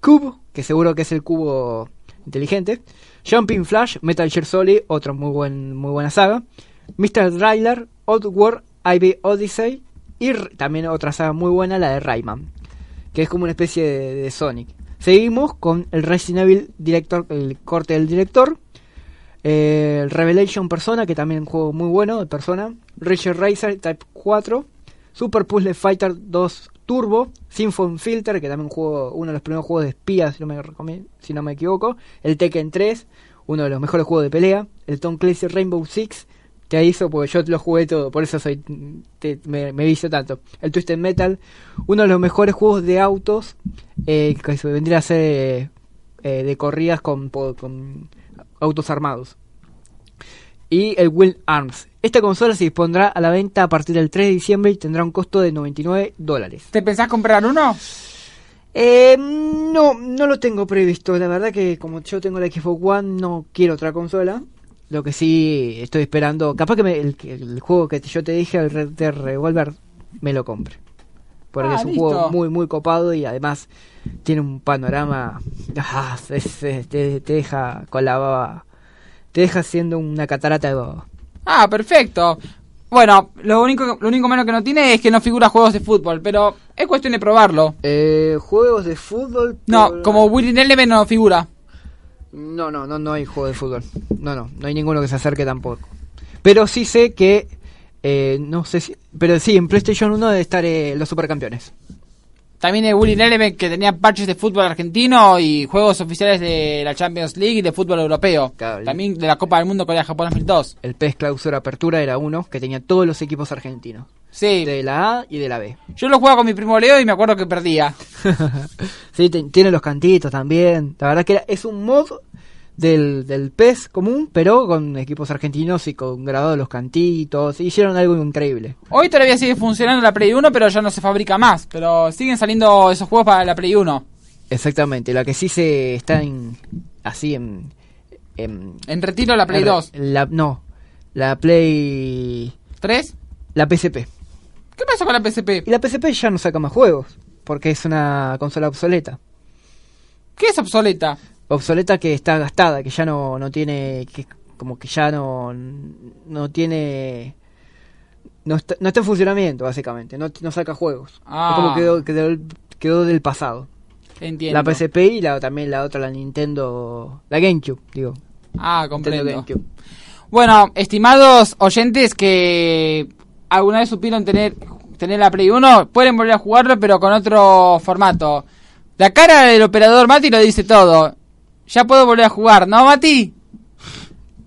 Cube, que seguro que es el cubo inteligente. Jumping Flash, Metal Gear Solid, otra muy, buen, muy buena saga. Mr. Driller, Oddworld, IB Odyssey y también otra saga muy buena, la de Rayman, que es como una especie de, Sonic. Seguimos con el Resident Evil director, el corte del director. eh, el Revelation Persona, que también es un juego muy bueno de Persona. Richard Racer Type 4. Super Puzzle Fighter 2 Turbo. Symphony Filter, que también juego, uno de los primeros juegos de espías, si no me, equivoco. El Tekken 3, uno de los mejores juegos de pelea. El Tom Clancy Rainbow Six. Te hizo porque yo lo jugué todo, por eso soy te- me, me vicio tanto. El Twisted Metal, uno de los mejores juegos de autos eh, que se vendría a ser eh, de corridas con autos armados. Y el Will Arms. Esta consola se dispondrá a la venta a partir del 3 de diciembre y tendrá un costo de 99 dólares. ¿Te pensás comprar uno? Eh, no, no lo tengo previsto. La verdad que como yo tengo la Xbox One, no quiero otra consola. Lo que sí estoy esperando, capaz que me- el, el juego que yo te dije, el Red Dead Revolver, me lo compre. Porque Ah, es un listo. juego muy, muy copado y además tiene un panorama. ah, es- es- te, te deja con la baba. Te deja siendo una catarata de baba. Ah, perfecto. Bueno, lo único, lo único malo que no tiene es que no figura juegos de fútbol, pero es cuestión de probarlo. Eh, juegos de fútbol. No, como Winning Eleven no figura. No, no, no, no hay juego de fútbol. No, no, no hay ninguno que se acerque tampoco. Pero sí sé que Eh, no sé si... Pero sí, en PlayStation 1 debe estar eh, los supercampeones. También el Winning Eleven que tenía parches de fútbol argentino y juegos oficiales de la Champions League y de fútbol europeo. También de la Copa del Mundo Corea-Japón 2002. El PES Clausura Apertura era uno que tenía todos los equipos argentinos. Sí, De la A y de la B. yo lo jugaba con mi primo Leo y me acuerdo que perdía. sí, tiene los cantitos también. La verdad que era- es un mod del, del PES común, pero con equipos argentinos y con grabado los cantitos. Hicieron algo increíble. Hoy todavía sigue funcionando la Play 1, pero ya no se fabrica más. Pero siguen saliendo esos juegos para la Play 1. Exactamente, la que sí se está en, así en... en En retiro la Play en- 2. La, no, la Play... ¿3? La PSP. ¿Qué pasó con la PSP? Y la PSP ya no saca más juegos, porque es una consola obsoleta. ¿Qué es obsoleta? Obsoleta que está gastada, que ya no, no tiene... que como que ya no, no tiene... No está, no está en funcionamiento, básicamente. No, no saca juegos. Ah. Es como quedó, quedó, quedó del pasado. Entiendo. La PSP y la, también la otra, la Nintendo... La GameCube, digo. Ah, comprendo. Bueno, estimados oyentes que alguna vez supieron tener, tener la Play 1, pueden volver a jugarlo, pero con otro formato. La cara del operador Mati lo dice todo. Ya puedo volver a jugar, ¿no, Mati?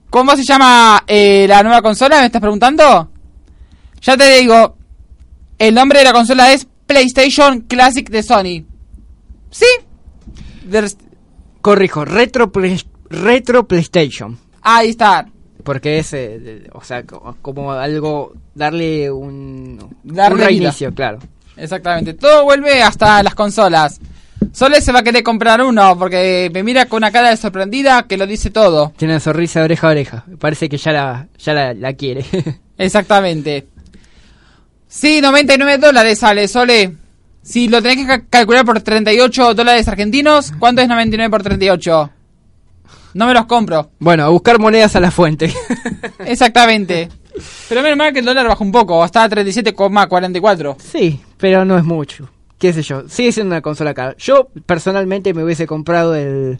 ¿Cómo se llama eh, la nueva consola? ¿Me estás preguntando? Ya te digo, el nombre de la consola es PlayStation Classic de Sony. ¿Sí? De- Corrijo, Retro, Play- Retro PlayStation. ahí está. Porque es, eh, o sea, co- como algo, darle un, Darle un vida. reinicio, claro. Exactamente, todo vuelve hasta las consolas. Sole se va a querer comprar uno porque me mira con una cara de sorprendida que lo dice todo. Tiene una sonrisa de oreja a oreja. Parece que ya la, ya la, la quiere. Exactamente. Sí, 99 dólares sale, Sole. Si lo tenés que ca- calcular por 38 dólares argentinos, ¿cuánto es 99 por 38? No me los compro. bueno, a buscar monedas a la fuente. Exactamente. Pero menos mal que el dólar bajó un poco, está a 37,44. sí, pero no es mucho. Qué sé yo, sigue siendo una consola cara. Yo personalmente me hubiese comprado el...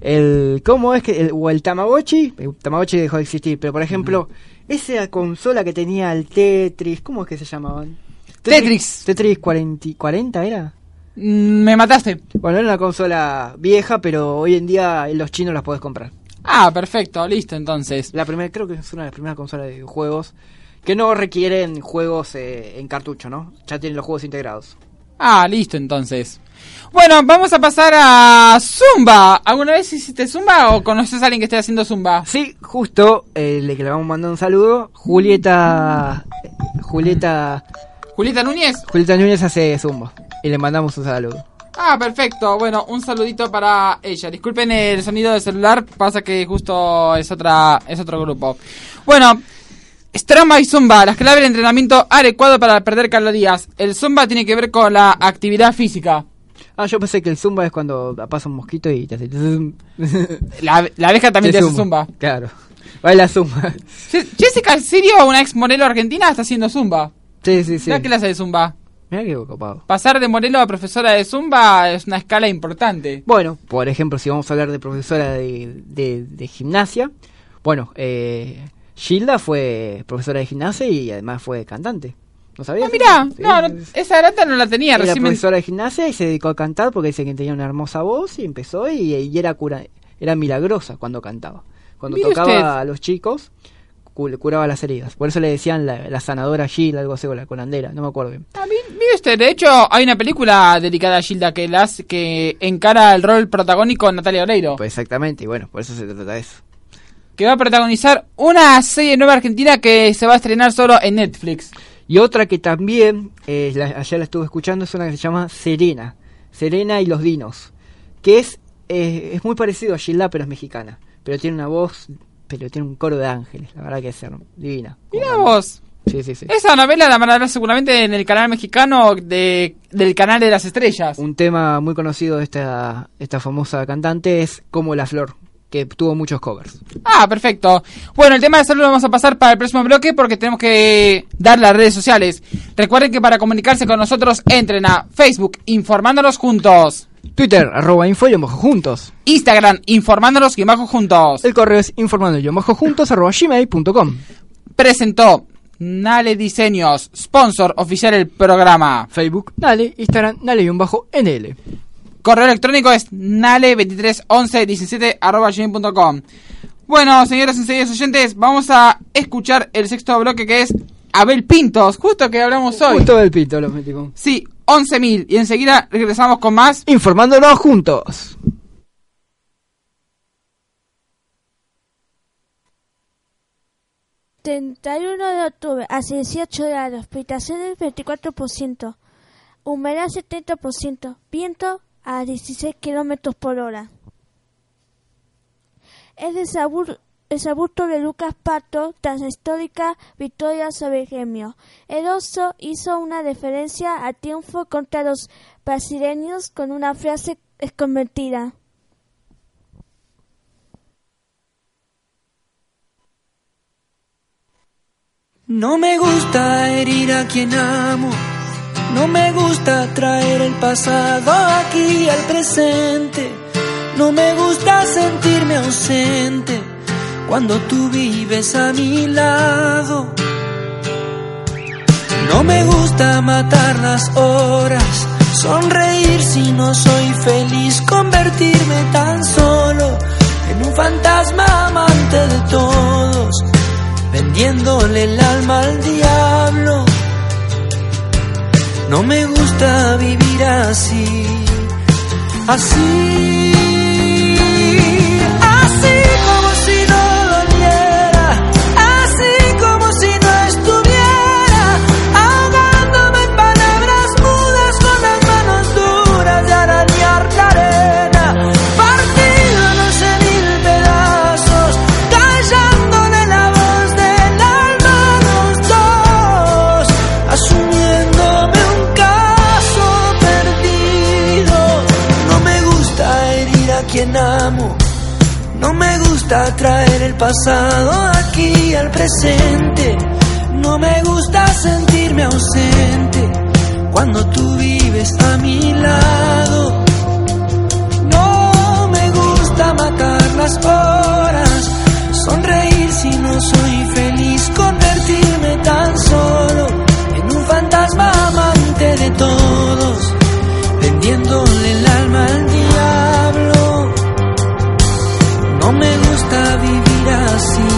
el ¿Cómo es que? El, o el Tamagotchi. El Tamagotchi dejó de existir, pero por ejemplo, esa consola que tenía el Tetris, ¿cómo es que se llamaban? Tetris. Tetris 40, 40 era. Mm, me mataste. Bueno, era una consola vieja, pero hoy en día los chinos las podés comprar. Ah, perfecto, listo entonces. La primera, creo que es una de las primeras consolas de juegos que no requieren juegos eh, en cartucho, ¿no? Ya tienen los juegos integrados. Ah, listo entonces. Bueno, vamos a pasar a Zumba. ¿Alguna vez hiciste Zumba o conoces a alguien que esté haciendo Zumba? Sí, justo, eh, le que le vamos a mandar un saludo. Julieta. Julieta. Julieta Núñez. Julieta Núñez hace zumba. Y le mandamos un saludo. Ah, perfecto. Bueno, un saludito para ella. Disculpen el sonido del celular, pasa que justo es otra es otro grupo. Bueno, Strongman y Zumba, las claves del entrenamiento adecuado para perder calorías. El Zumba tiene que ver con la actividad física. Ah, yo pensé que el zumba es cuando pasa un mosquito y te hace. La, la abeja también te, hace Zumba. Claro. Baila zumba. Je- Jessica Sirio, una ex modelo argentina, está haciendo Zumba. Sí, sí, sí. Qué clase de Zumba. Mira qué copado. Pasar de modelo a profesora de Zumba es una escala importante. Bueno, por ejemplo, si vamos a hablar de profesora de, de, de gimnasia, bueno, eh, Gilda fue profesora de gimnasia y además fue cantante. ¿No sabías? Ah, mirá, Sí, no, no, es- esa data no la tenía. Era Recién profesora de gimnasia y se dedicó a cantar porque dice que tenía una hermosa voz y empezó y, y era cura, era milagrosa cuando cantaba. Cuando Mire tocaba usted. a los chicos, cu- curaba las heridas. Por eso le decían la, la sanadora Gilda, algo así, o la curandera, no me acuerdo bien. Ah, mi- mire usted, de hecho, hay una película dedicada a Gilda que, la hace- que encara el rol protagónico Natalia Oreiro, Pues exactamente, y bueno, por eso se trata de eso. Que va a protagonizar una serie nueva argentina que se va a estrenar solo en Netflix. Y otra que también, eh, la- ayer la estuve escuchando, es una que se llama Serena. Serena y los Dinos. Que es, eh, es muy parecido a Gilda, pero es mexicana. Pero tiene una voz, pero tiene un coro de ángeles. La verdad que es divina. Mira vos, Sí, sí, sí. esa novela la van a ver seguramente en el canal mexicano de, del canal de las estrellas. Un tema muy conocido de esta, esta famosa cantante es Como la Flor, que tuvo muchos covers. Ah, perfecto. Bueno, el tema de salud lo vamos a pasar para el próximo bloque porque tenemos que dar las redes sociales. Recuerden que para comunicarse con nosotros entren a Facebook Informándonos Juntos, Twitter, arroba info y bajo juntos. Instagram Informándonos y bajo juntos. El correo es informando y bajo juntos arroba gmail.com. Presentó Nale Diseños, sponsor oficial del programa. Facebook, Nale, Instagram, Nale y un bajo NL. Correo electrónico es nale231117 arroba gmail.com. Bueno, señoras y señores oyentes, vamos a escuchar el sexto bloque que es Abel Pintos, justo que hablamos hoy. Justo del pito lo metimos. Sí, 11.000. Y enseguida regresamos con más. Informándonos juntos. 31 de octubre a 18 grados, precipitaciones 24%, humedad 70%, viento a 16 kilómetros por hora. Es el, sabuto de Lucas Pato tras la histórica victoria sobre Gemio. El oso hizo una referencia al triunfo contra los brasileños con una frase convertida. No me gusta herir a quien amo, no me gusta traer el pasado aquí al presente, no me gusta sentirme ausente cuando tú vives a mi lado. No me gusta matar las horas, sonreír si no soy feliz, convertirme tan solo en un fantasma amante de todos vendiéndole el alma al diablo. No me gusta vivir así, así, así traer el pasado aquí al presente. No me gusta sentirme ausente cuando tú vives a mi lado. No me gusta matar las horas, sonreír si no soy feliz, convertirme tan solo en un fantasma amante de todos, vivir. Así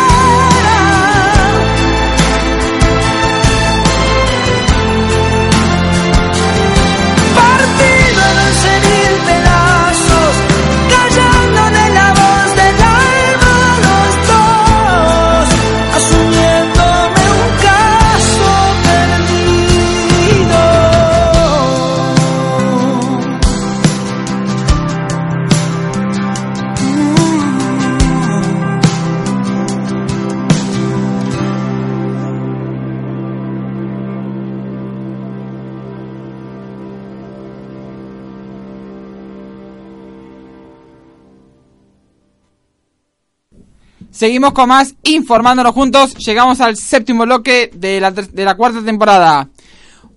Seguimos con más informándonos juntos. Llegamos al séptimo bloque de la, de la cuarta temporada.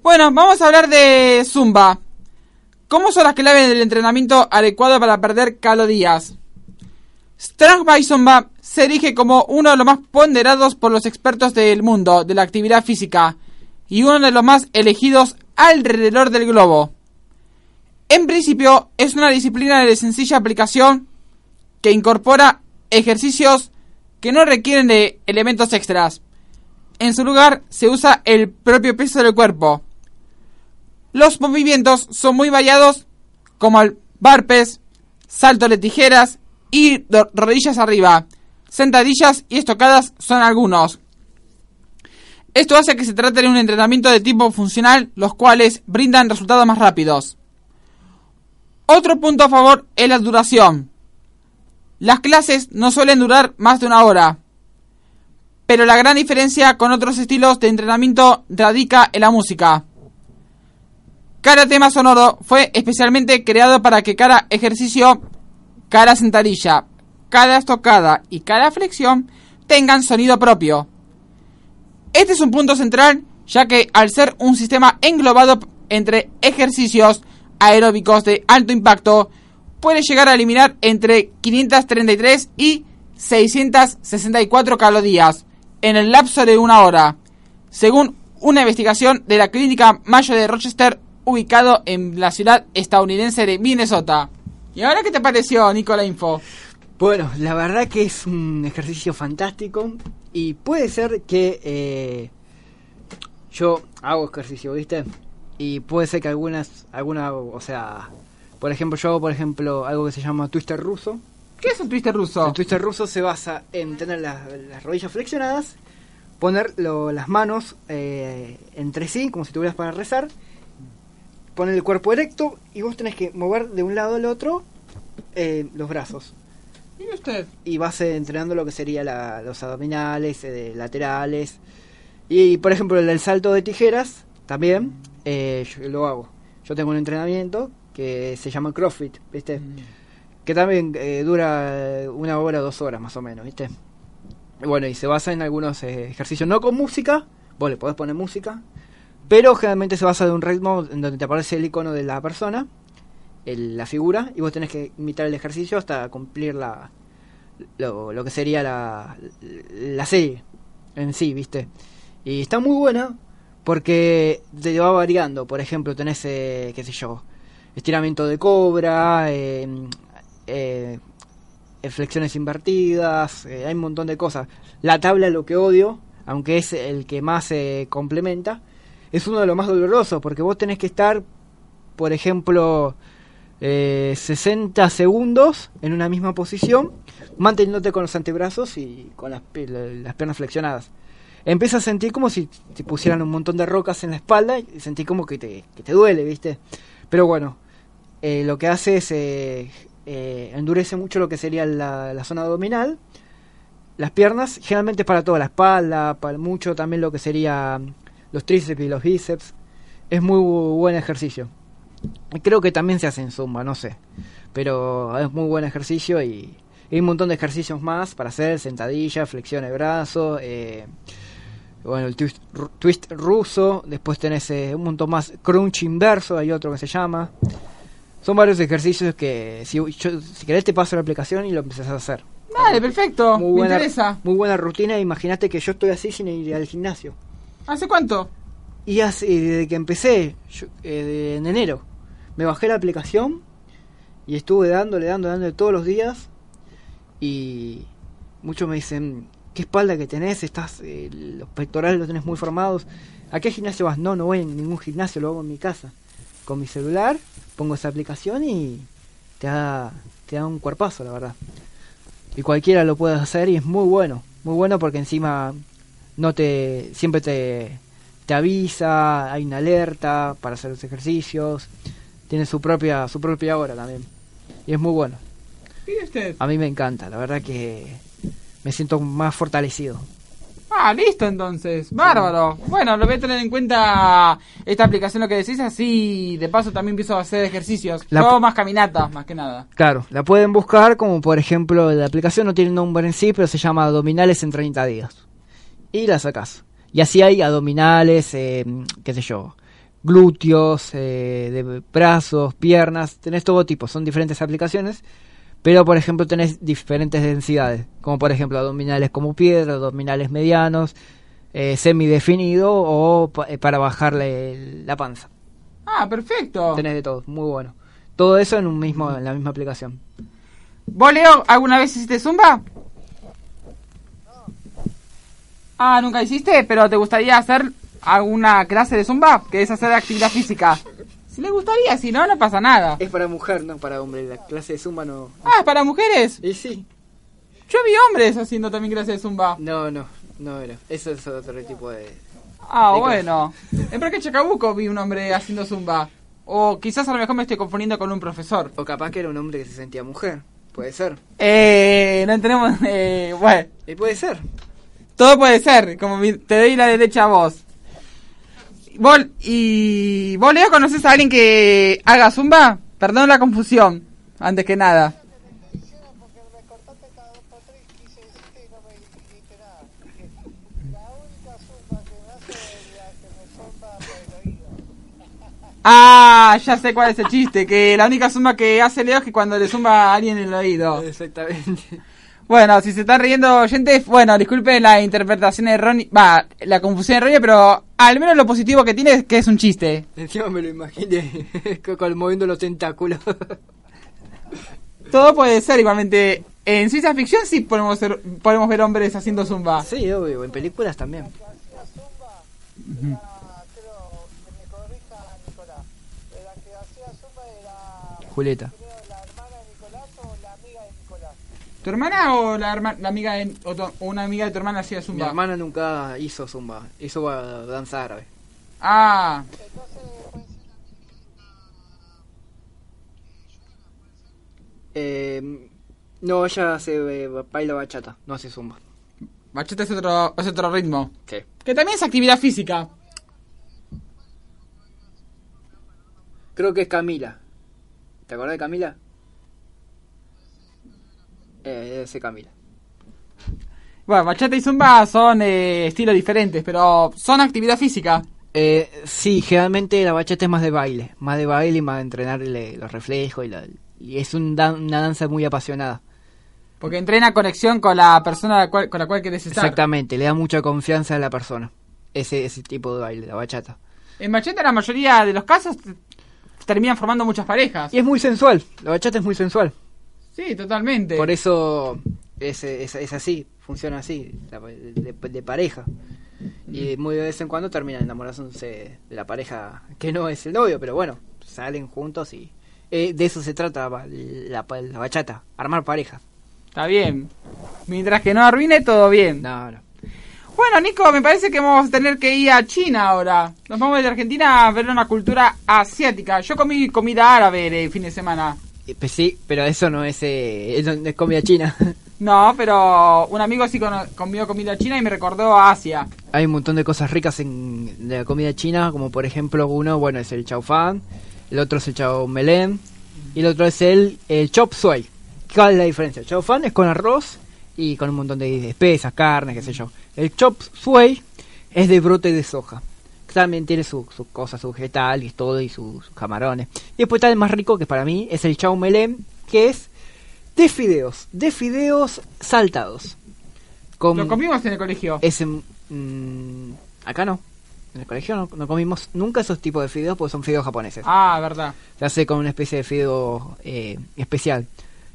Bueno, vamos a hablar de Zumba. ¿Cómo son las claves del entrenamiento adecuado para perder calorías? Strong by Zumba se erige como uno de los más ponderados por los expertos del mundo de la actividad física. y uno de los más elegidos alrededor del globo. En principio es una disciplina de sencilla aplicación que incorpora ejercicios que no requieren de elementos extras. En su lugar se usa el propio peso del cuerpo. Los movimientos son muy variados como el barpes, salto de tijeras y ro- rodillas arriba. Sentadillas y estocadas son algunos. Esto hace que se trate de un entrenamiento de tipo funcional, los cuales brindan resultados más rápidos. Otro punto a favor es la duración. Las clases no suelen durar más de una hora, pero la gran diferencia con otros estilos de entrenamiento radica en la música. Cada tema sonoro fue especialmente creado para que cada ejercicio, cada sentadilla, cada estocada y cada flexión tengan sonido propio. Este es un punto central, ya que al ser un sistema englobado entre ejercicios aeróbicos de alto impacto, puede llegar a eliminar entre 533 y 664 calorías en el lapso de una hora, según una investigación de la Clínica Mayo de Rochester, ubicado en la ciudad estadounidense de Minnesota. ¿Y ahora qué te pareció, Nicola Info? Bueno, la verdad que es un ejercicio fantástico y puede ser que eh, yo hago ejercicio, ¿viste? Y puede ser que algunas, alguna, o sea, por ejemplo, yo hago, por ejemplo, algo que se llama twister ruso. ¿Qué es un twister ruso? El twister ruso se basa en tener las, las rodillas flexionadas, poner lo- las manos eh, entre sí, como si tuvieras para rezar, poner el cuerpo erecto y vos tenés que mover de un lado al otro eh, los brazos Mire usted. y vas eh, entrenando lo que sería la- los abdominales, eh, laterales. Y por ejemplo, el, el salto de tijeras también eh, yo lo hago. Yo tengo un entrenamiento que se llama CrossFit, ¿viste? Que también eh, dura eh, una hora, dos horas más o menos, ¿viste? Bueno, y se basa en algunos eh, ejercicios, no con música, vos le podés poner música, pero generalmente se basa de un ritmo en donde te aparece el icono de la persona, el- la figura, y vos tenés que imitar el ejercicio hasta cumplir la, lo, lo que sería la, la serie en sí, ¿viste? Y está muy buena porque te va variando. Por ejemplo, tenés, eh, qué sé yo, estiramiento de cobra, eh, eh, flexiones invertidas, eh, hay un montón de cosas. La tabla, lo que odio, aunque es el que más se complementa, es uno de los más dolorosos porque vos tenés que estar, por ejemplo, eh, 60 segundos en una misma posición, manteniéndote con los antebrazos y con las piernas flexionadas. Empiezas a sentir como si te pusieran un montón de rocas en la espalda y sentí como que te, que te duele, ¿viste? Pero bueno, eh, lo que hace es eh, eh, endurece mucho lo que sería la, zona abdominal, las piernas, generalmente para toda la espalda, para mucho también lo que sería los tríceps y los bíceps. Es muy bu- buen ejercicio. Creo que también se hace en Zumba, no sé. Pero es muy buen ejercicio y hay un montón de ejercicios más para hacer, sentadilla, flexión de brazo, eh, bueno, el twist, twist ruso, después tenés un montón más, crunch inverso, hay otro que se llama. Son varios ejercicios que si, yo- si querés te paso la aplicación y lo empezás a hacer. Dale, perfecto. Muy Me buena, interesa. muy buena rutina, imagínate que yo estoy así sin ir al gimnasio. ¿Hace cuánto? Y hace, desde que empecé, yo- eh, en enero, me bajé la aplicación y estuve dándole, dándole, dándole todos los días. Y muchos me dicen, ¿qué espalda que tenés? Estás, eh, los pectorales los tenés muy formados. ¿A qué gimnasio vas? No, no voy en ningún gimnasio, lo hago en mi casa. Con mi celular, pongo esa aplicación y te da, te da un cuerpazo, la verdad. Y cualquiera lo puede hacer y es muy bueno. Muy bueno porque encima no te siempre te, te avisa, hay una alerta para hacer los ejercicios. Tiene su propia su propia hora también. Y es muy bueno. A mí me encanta, la verdad que me siento más fortalecido. Ah, listo entonces. Bárbaro. Bueno, lo voy a tener en cuenta esta aplicación, lo que decís, así de paso también empiezo a hacer ejercicios. La- Yo más caminatas, más que nada. Claro, la pueden buscar como por ejemplo la aplicación no tiene nombre en sí, pero se llama Abdominales en 30 días. Y la sacas. Y así hay abdominales, eh, qué sé yo, glúteos, eh, de brazos, piernas, tenés todo tipo, son diferentes aplicaciones. Pero por ejemplo tenés diferentes densidades, como por ejemplo abdominales como piedra, abdominales medianos, eh, semidefinido o pa- eh, para bajarle la panza. Ah, perfecto. Tenés de todo, muy bueno. Todo eso en un mismo en la misma aplicación. ¿Vos, Leo, alguna vez hiciste zumba? Ah, nunca hiciste, pero ¿te gustaría hacer alguna clase de zumba? Que es hacer actividad física. Si le gustaría, si no, no pasa nada. Es para mujer, no para hombre. La clase de zumba no. Ah, ¿es para mujeres? Y sí. Yo vi hombres haciendo también clase de zumba. No, no, no era. Eso es otro tipo de. Ah, de bueno. En Parque Chacabuco vi un hombre haciendo zumba. O quizás a lo mejor me estoy confundiendo con un profesor. O capaz que era un hombre que se sentía mujer. Puede ser. Eh, no tenemos... Eh, bueno, Y puede ser. todo puede ser. Como te doy la derecha a vos. ¿Vos, ¿Y vos, Leo, conoces a alguien que haga zumba? Perdón la confusión, antes que nada. Ah, ya sé cuál es el chiste, que la única zumba que hace Leo es que cuando le zumba a alguien en el oído. Exactamente. Bueno, si se están riendo oyentes, bueno, disculpen la interpretación errónea, va, la confusión errónea, pero al menos lo positivo que tiene es que es un chiste. Encima me lo imaginé moviendo los tentáculos. Todo puede ser igualmente. En ciencia ficción sí podemos, ser- podemos ver hombres haciendo zumba. sí, obvio. En películas también. Julieta. ¿Tu hermana o la, herma- la amiga de, o, tu- o una amiga de tu hermana hacía Mi zumba? hermana nunca hizo zumba. Hizo danza árabe. Ah, Eh, no, ella hace eh, baila bachata. No hace zumba. bachata es otro, es otro ritmo. Sí. Que también es actividad física. Creo que es Camila. ¿Te acordás de Camila? Eh, ser Camila. Bueno, bachata y zumba son eh, estilos diferentes, pero son actividad física. Eh, sí, generalmente la bachata es más de baile. Más de baile y más de entrenarle los reflejos. Y, la- y es un dan- una danza muy apasionada. Porque entrena conexión con la persona la cual- con la cual querés estar. Exactamente, le da mucha confianza a la persona. Ese, ese tipo de baile, la bachata. En bachata la mayoría de los casos terminan formando muchas parejas. Y es muy sensual, la bachata es muy sensual. Sí, totalmente. Por eso es, es, es así, funciona así, de, de pareja. Y muy de vez en cuando terminan enamorándose de la pareja que no es el novio, pero bueno, salen juntos y eh, de eso se trata la, la- la bachata, armar pareja. Está bien. Mientras que no arruine, todo bien. No, no. Bueno, Nico, me parece que vamos a tener que ir a China ahora. Nos vamos de Argentina a ver una cultura asiática. Yo comí comida árabe el fin de semana. Eh, pues sí, pero eso no es, eh, es, no es comida china. No, pero un amigo sí comió comida china y me recordó a Asia. Hay un montón de cosas ricas en de la comida china, como por ejemplo uno, bueno, es el chao fan, el otro es el chao melén y el otro es el, el chop suey. ¿Cuál es la diferencia? El chao fan es con arroz y con un montón de especias, carnes, qué sé yo. El chop suey es de brote de soja. También tiene sus su cosas, su vegetal y todo, y sus, sus camarones. Y después está el más rico, que para mí es el chao melén, que es de fideos, de fideos saltados. Con Lo comimos en el colegio. ese mm, acá no en el colegio no, no comimos nunca esos tipos de fideos porque son fideos japoneses Ah, verdad. se hace con una especie de fideo eh, especial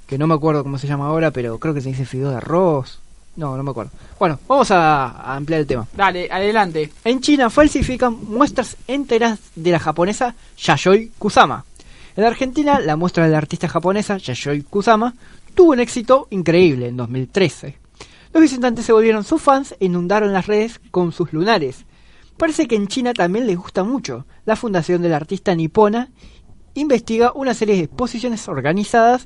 que no me acuerdo cómo se llama ahora pero creo que se dice fideo de arroz no no me acuerdo bueno vamos a, a ampliar el tema Dale, adelante. en China falsifican muestras enteras de la japonesa Yayoi Kusama. En Argentina, la muestra de la artista japonesa Yayoi Kusama tuvo un éxito increíble en 2013. Los visitantes se volvieron sus fans e inundaron las redes con sus lunares. Parece que en China también les gusta mucho. La fundación de la artista nipona investiga una serie de exposiciones organizadas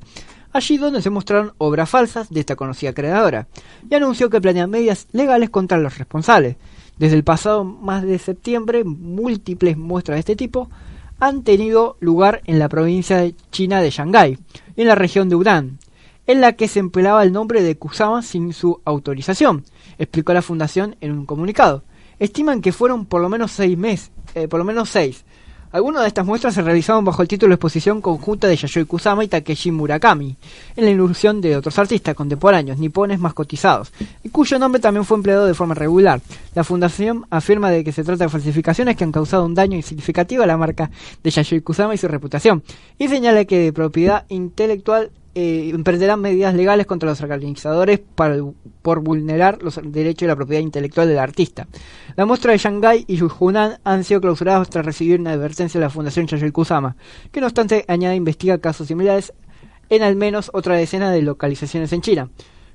allí donde se mostraron obras falsas de esta conocida creadora y anunció que planea medidas legales contra los responsables. Desde el pasado más de septiembre, múltiples muestras de este tipo han tenido lugar en la provincia de China de Shanghái, en la región de Hunan, en la que se empleaba el nombre de Kusama sin su autorización, explicó la fundación en un comunicado. Estiman que fueron por lo menos seis meses, eh, por lo menos seis. Algunas de estas muestras se realizaron bajo el título exposición conjunta de Yayoi Kusama y Takeshi Murakami, en la ilusión de otros artistas contemporáneos nipones más cotizados, y cuyo nombre también fue empleado de forma regular. La fundación afirma de que se trata de falsificaciones que han causado un daño significativo a la marca de Yayoi Kusama y su reputación, y señala que de propiedad intelectual eh, emprenderán medidas legales contra los organizadores para- por vulnerar los derechos de la propiedad intelectual del artista. La muestra de Shanghái y Hunan han sido clausurados tras recibir una advertencia de la Fundación Yayoi Kusama, que no obstante añade investiga casos similares en al menos otra decena de localizaciones en China.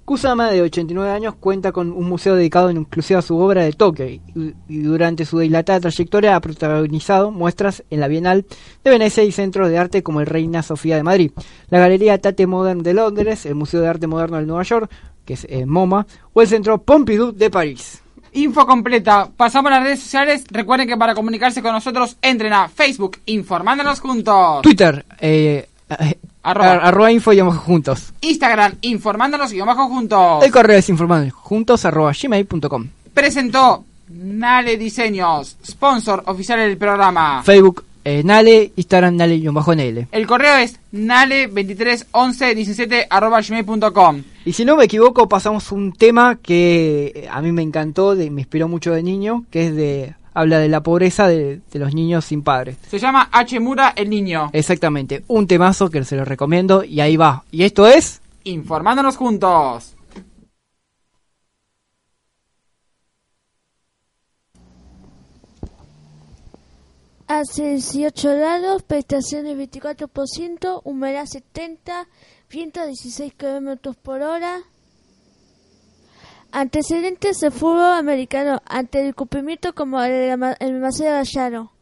Kusama, de 89 años, cuenta con un museo dedicado en exclusiva a su obra de Tokio y, durante su dilatada trayectoria ha protagonizado muestras en la Bienal de Venecia y centros de arte como el Reina Sofía de Madrid, la Galería Tate Modern de Londres, el Museo de Arte Moderno de Nueva York, que es eh, MoMA, o el Centro Pompidou de París. Info completa. Pasamos a las redes sociales. Recuerden que para comunicarse con nosotros entren a Facebook, informándonos juntos. Twitter, eh, eh, Arroba. ar- arroba info y abajo juntos. Instagram, informándonos y bajo juntos. El correo es informando juntos arroba gmail.com. Presentó Nale Diseños, sponsor oficial del programa. Facebook, eh, Nale, Instagram, Nale-NL. El correo es nale231117 arroba gmail.com. Y si no me equivoco, pasamos un tema que eh, a mí me encantó, de, me inspiró mucho de niño, que es de habla de la pobreza de, de los niños sin padres. Se llama H. Mura el Niño. Exactamente, un temazo que se lo recomiendo y ahí va. Y esto es... Informándonos juntos. Hace 18 grados, prestaciones 24%, humedad 70, viento 16 kilómetros por hora. Antecedentes de fútbol americano ante el cumplimiento como el el Maceo Gallardo.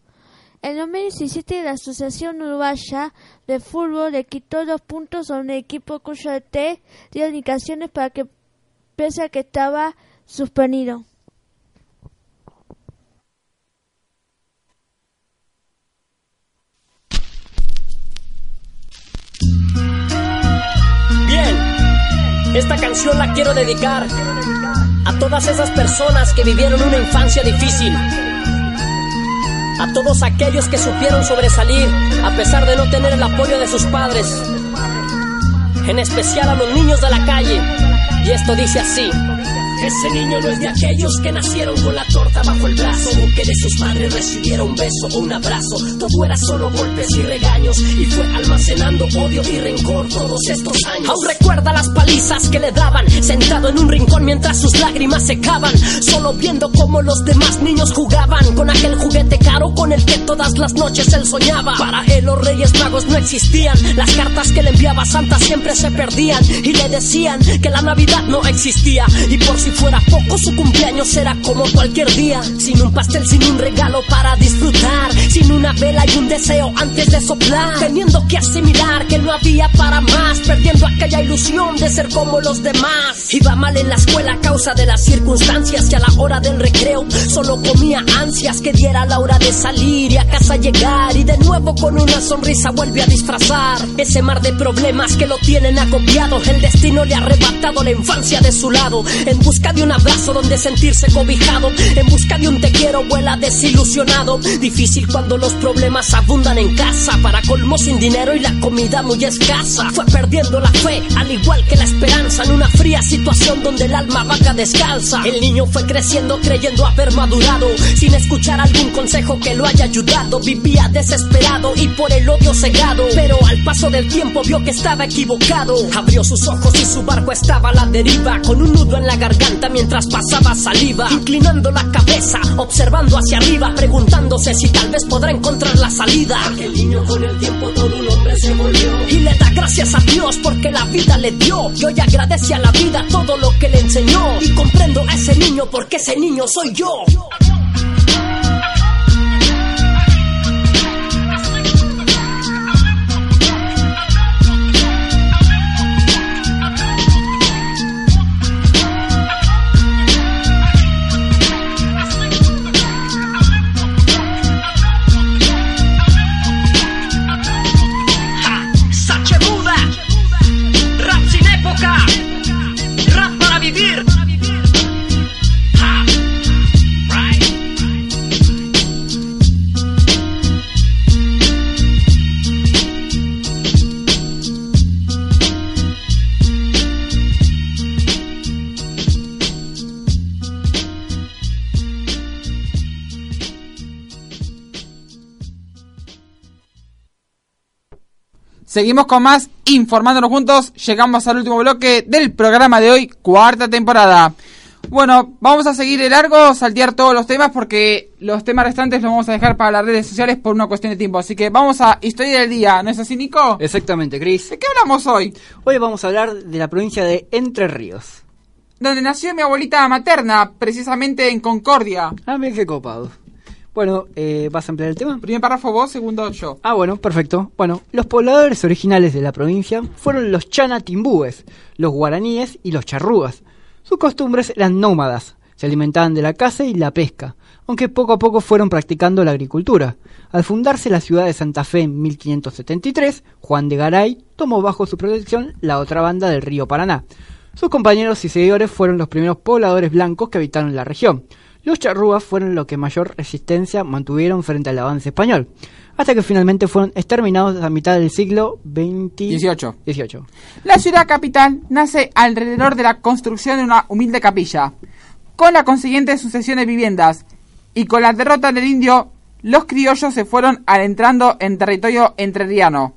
En 2017 la Asociación Uruguaya de Fútbol le quitó dos puntos a un equipo cuyo DT dio indicaciones para que pese a que estaba suspendido. Esta canción la quiero dedicar a todas esas personas que vivieron una infancia difícil. A todos aquellos que supieron sobresalir a pesar de no tener el apoyo de sus padres. En especial a los niños de la calle. Y esto dice así. Ese niño no es de aquellos que nacieron con la torta bajo el brazo o que de sus padres recibiera un beso o un abrazo. Todo era solo golpes y regaños y fue almacenando odio y rencor todos estos años. Aún recuerda las palizas que le daban, sentado en un rincón mientras sus lágrimas secaban, solo viendo cómo los demás niños jugaban con aquel juguete caro con el que todas las noches él soñaba. Para él los Reyes Magos no existían, las cartas que le enviaba Santa siempre se perdían y le decían que la Navidad no existía y por si fuera poco su cumpleaños era como cualquier día, sin un pastel, sin un regalo para disfrutar, sin una vela y un deseo antes de soplar, teniendo que asimilar que no había para más, perdiendo aquella ilusión de ser como los demás. Iba mal en la escuela a causa de las circunstancias. Y a la hora del recreo solo comía ansias. Que diera la hora de salir y a casa llegar. Y de nuevo con una sonrisa vuelve a disfrazar. Ese mar de problemas que lo tienen agobiado. El destino le ha arrebatado la infancia de su lado. En busca de un abrazo donde sentirse cobijado, en busca de un te quiero vuela desilusionado. Difícil cuando los problemas abundan en casa, para colmo sin dinero y la comida muy escasa. Fue perdiendo la fe, al igual que la esperanza, en una fría situación donde el alma vaca descalza. El niño fue creciendo creyendo haber madurado, sin escuchar algún consejo que lo haya ayudado. Vivía desesperado y por el odio cegado, pero al paso del tiempo vio que estaba equivocado. Abrió sus ojos y su barco estaba a la deriva, con un nudo en la garganta mientras pasaba saliva, inclinando la cabeza, observando hacia arriba, preguntándose si tal vez podrá encontrar la salida. Aquel niño con el tiempo todo un hombre se volvió y le da gracias a Dios porque la vida le dio. Y hoy agradece a la vida todo lo que le enseñó y comprendo a ese niño porque ese niño soy yo. Seguimos con más informándonos juntos. Llegamos al último bloque del programa de hoy, cuarta temporada. Bueno, vamos a seguir de largo, saltear todos los temas porque los temas restantes los vamos a dejar para las redes sociales por una cuestión de tiempo. Así que vamos a Historia del Día, ¿no es así, Nico? Exactamente, Chris. ¿De qué hablamos hoy? Hoy vamos a hablar de la provincia de Entre Ríos. Donde nació mi abuelita materna, precisamente en Concordia. Ah, mira qué copado. Bueno, eh, ¿vas a ampliar el tema? Primer párrafo vos, segundo yo. Ah, bueno, perfecto. Bueno, los pobladores originales de la provincia fueron los chanatimbúes, los guaraníes y los charrúas. Sus costumbres eran nómadas, se alimentaban de la caza y la pesca, aunque poco a poco fueron practicando la agricultura. Al fundarse la ciudad de Santa Fe en 1573, Juan de Garay tomó bajo su protección la otra banda del río Paraná. Sus compañeros y seguidores fueron los primeros pobladores blancos que habitaron la región. Los charrúas fueron los que mayor resistencia mantuvieron frente al avance español, hasta que finalmente fueron exterminados a mitad del siglo XX 18. 18. La ciudad capital nace alrededor de la construcción de una humilde capilla, con la consiguiente sucesión de viviendas, y con la derrota del indio, los criollos se fueron adentrando en territorio entrerriano.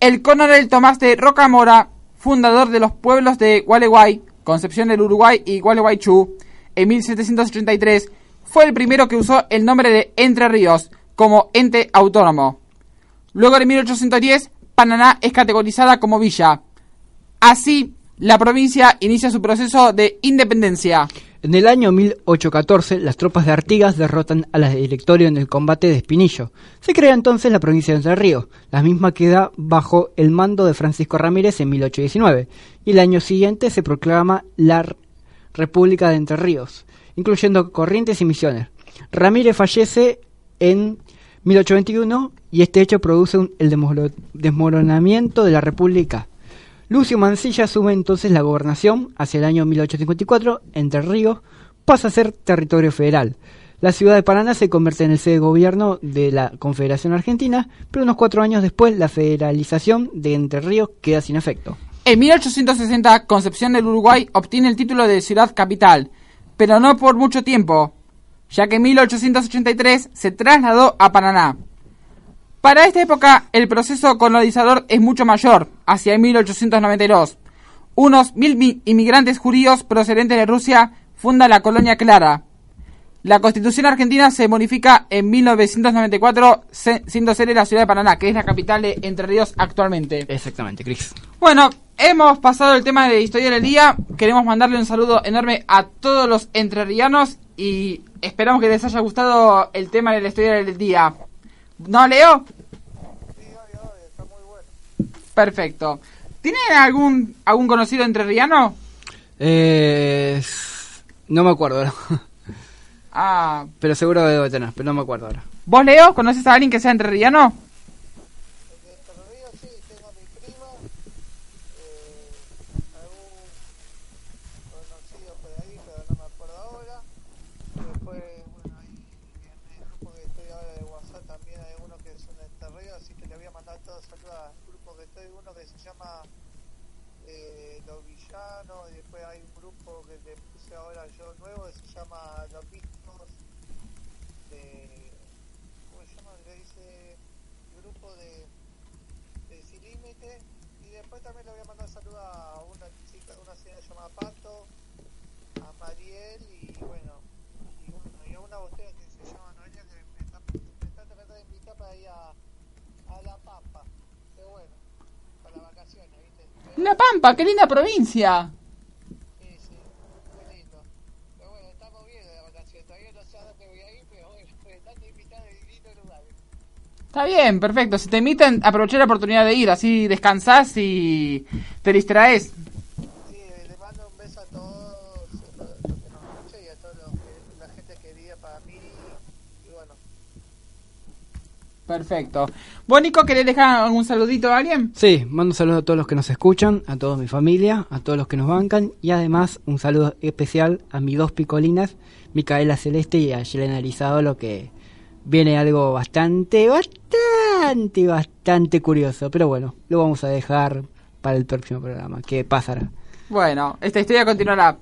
El coronel Tomás de Rocamora, fundador de los pueblos de Gualeguay, Concepción del Uruguay y Gualeguaychú, en 1783, fue el primero que usó el nombre de Entre Ríos como ente autónomo. Luego de 1810, Paraná es categorizada como villa. Así, la provincia inicia su proceso de independencia. En el año 1814, las tropas de Artigas derrotan a las de Directorio en el combate de Espinillo. Se crea entonces la provincia de Entre Ríos. La misma queda bajo el mando de Francisco Ramírez en 1819. Y el año siguiente se proclama la República de Entre Ríos, incluyendo Corrientes y Misiones. Ramírez fallece en 1821 y este hecho produce un- el desmoronamiento de la República. Lucio Mancilla asume entonces la gobernación hacia el año 1854. Entre Ríos pasa a ser territorio federal. La ciudad de Paraná se convierte en el sede de gobierno de la Confederación Argentina, pero unos cuatro años después la federalización de Entre Ríos queda sin efecto. En 1860, Concepción del Uruguay obtiene el título de ciudad capital, pero no por mucho tiempo, ya que en 1883 se trasladó a Paraná. Para esta época, el proceso colonizador es mucho mayor, hacia 1892. Unos mil mi- inmigrantes judíos procedentes de Rusia fundan la colonia Clara. La constitución argentina se modifica en 1994, se- siendo sede la ciudad de Paraná, que es la capital de Entre Ríos actualmente. Exactamente, Cris. Bueno, hemos pasado el tema de historia del día. Queremos mandarle un saludo enorme a todos los entrerrianos y esperamos que les haya gustado el tema de la historia del día. ¿No, Leo? Perfecto. ¿Tienen algún algún conocido entrerriano? Eh, no me acuerdo ahora. Ah, Pero seguro debo tener, pero no me acuerdo ahora. ¿vos, Leo, conoces a alguien que sea entrerriano? conocido por ahí, pero no me acuerdo ahora. Después, bueno, ahí en el grupo que estoy ahora de WhatsApp también hay uno que son de Terreo, así que le voy a mandar todos saludos al grupo que estoy, uno que se llama eh, Los Villanos, y después hay un grupo que le puse ahora yo nuevo que se llama Los Mismos de... ¿Cómo se llama? Le dice grupo de, de Sin Límite y después también le voy a mandar saludos a una chica, una señora llamada Pato, a Mariel y bueno, y, bueno, y a una botella que se llama Noelia que me está, me está tratando de invitar para ir a, a La Pampa. Pero bueno, para las vacaciones, ¿viste? La Pampa, qué linda provincia. Sí, sí, muy lindo. Pero bueno, estamos bien de vacaciones, todavía no sé a dónde voy a ir, pero bueno, están invitados de distintos lugares. Está bien, perfecto. Si te invitan, aprovechar la oportunidad de ir, así descansás y te distraes. Sí, le mando un beso a todos los que nos escuchan y a toda la gente querida para mí. Y bueno, Perfecto. ¿Vos, Nico, querés dejar algún saludito a alguien? Sí, mando un saludo a todos los que nos escuchan, a toda mi familia, a todos los que nos bancan y además un saludo especial a mis dos picolinas, Micaela Celeste y a Yelena Erizado, lo que viene algo bastante, bastante, bastante curioso. Pero bueno, lo vamos a dejar para el próximo programa, que pasará. Bueno, esta historia continuará.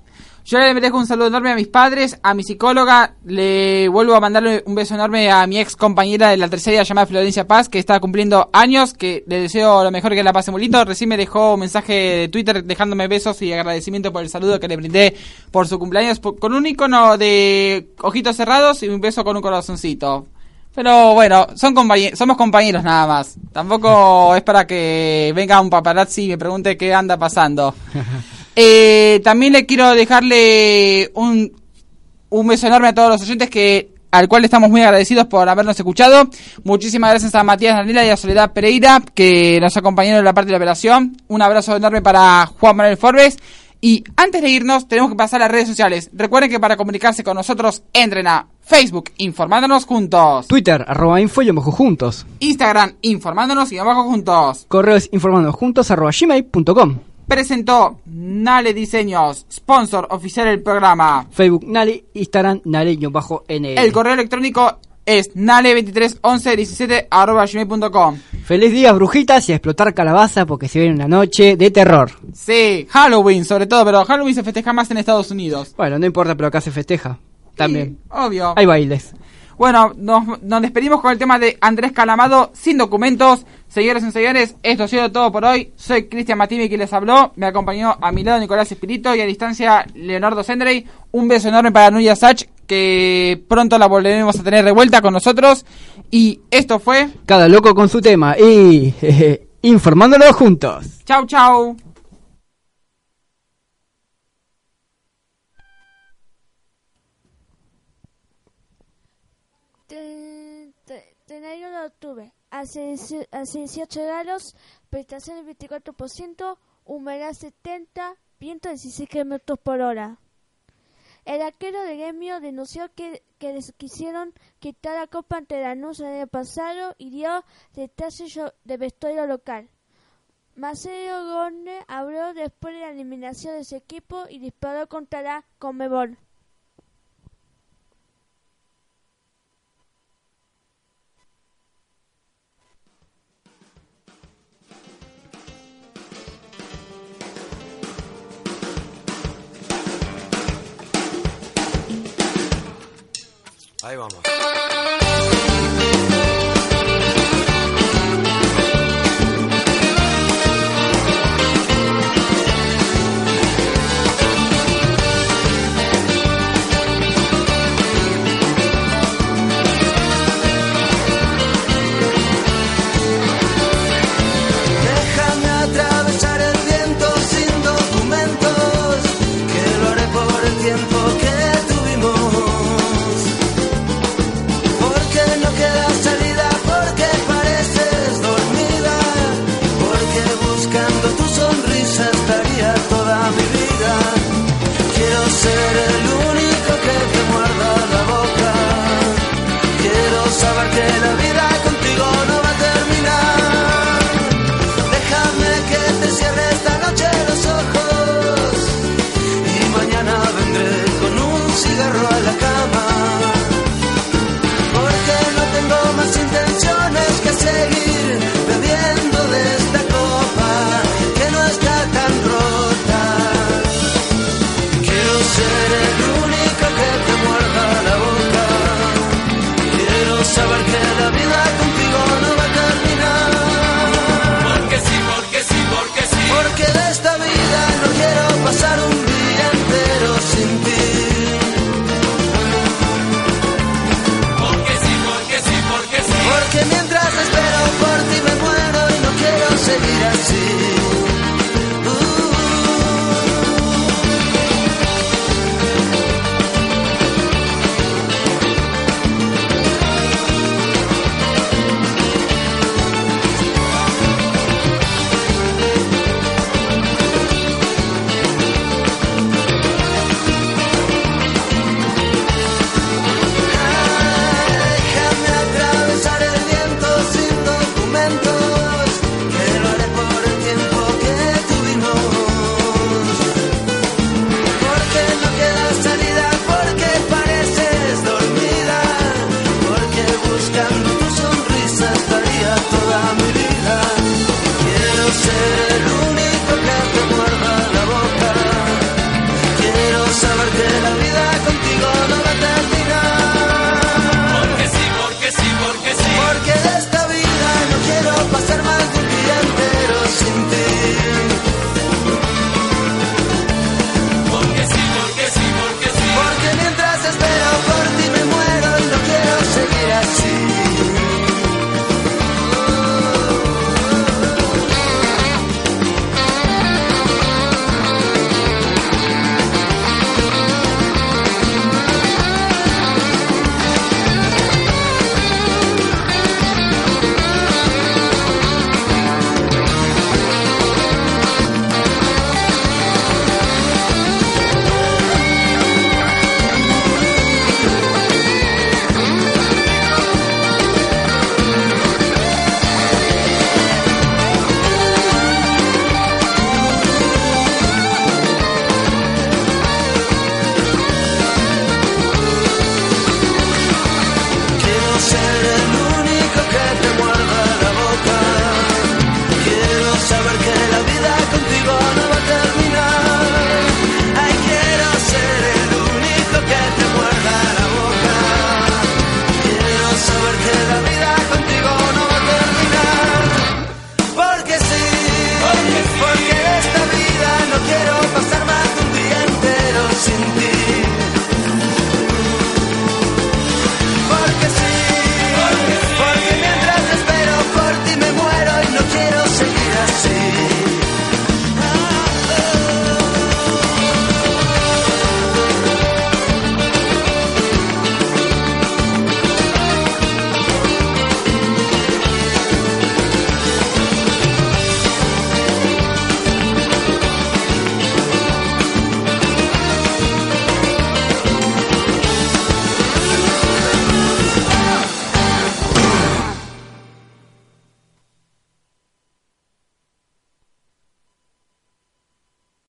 Yo le merezco un saludo enorme a mis padres, a mi psicóloga, le vuelvo a mandarle un beso enorme a mi ex compañera de la tercera llamada Florencia Paz, que está cumpliendo años, que le deseo lo mejor que la pase muy lindo. Recién me dejó un mensaje de Twitter dejándome besos y agradecimiento por el saludo que le brindé por su cumpleaños, por- con un icono de ojitos cerrados y un beso con un corazoncito. Pero bueno, son compañe- somos compañeros nada más. Tampoco es para que venga un paparazzi y me pregunte qué anda pasando. Eh, también le quiero dejarle un, un beso enorme a todos los oyentes que al cual estamos muy agradecidos por habernos escuchado. Muchísimas gracias a Matías Danila y a Soledad Pereira que nos acompañaron en la parte de la operación. Un abrazo enorme para Juan Manuel Forbes. Y antes de irnos, tenemos que pasar a las redes sociales. Recuerden que para comunicarse con nosotros, entren a Facebook, informándonos juntos. Twitter, arroba info y abajo juntos. Instagram, informándonos y abajo juntos. Correos informando juntos arroba gmail.com. Presentó Nale Diseños, sponsor oficial del programa. Facebook Nali, Instagram Nali-NL. El correo electrónico es nale231117 arroba gmail.com. Feliz día, brujitas, y a explotar calabaza porque se viene una noche de terror. Sí, Halloween sobre todo, pero Halloween se festeja más en Estados Unidos. Bueno, no importa, pero acá se festeja. También. Obvio. Hay bailes. Bueno, nos, nos despedimos con el tema de Andrés Calamado, sin documentos. Señores y señores, esto ha sido todo por hoy. Soy Cristian Matimi quien les habló. Me acompañó a mi lado Nicolás Espirito y a distancia Leonardo Sendrey. Un beso enorme para Nuya Sach, que pronto la volveremos a tener de vuelta con nosotros. Y esto fue... Cada loco con su tema y jeje, informándolos juntos. Chau, chau. Te- te- 31 18 grados, prestación del 24%, humedad 70, viento 16 kilómetros por hora. El arquero de gremio denunció que, que les quisieron quitar la copa ante el anuncio del año pasado y dio detalles de vestuario local. Marcelo Gorne habló después de la eliminación de su equipo y disparó contra la Comebol. Ahí vamos.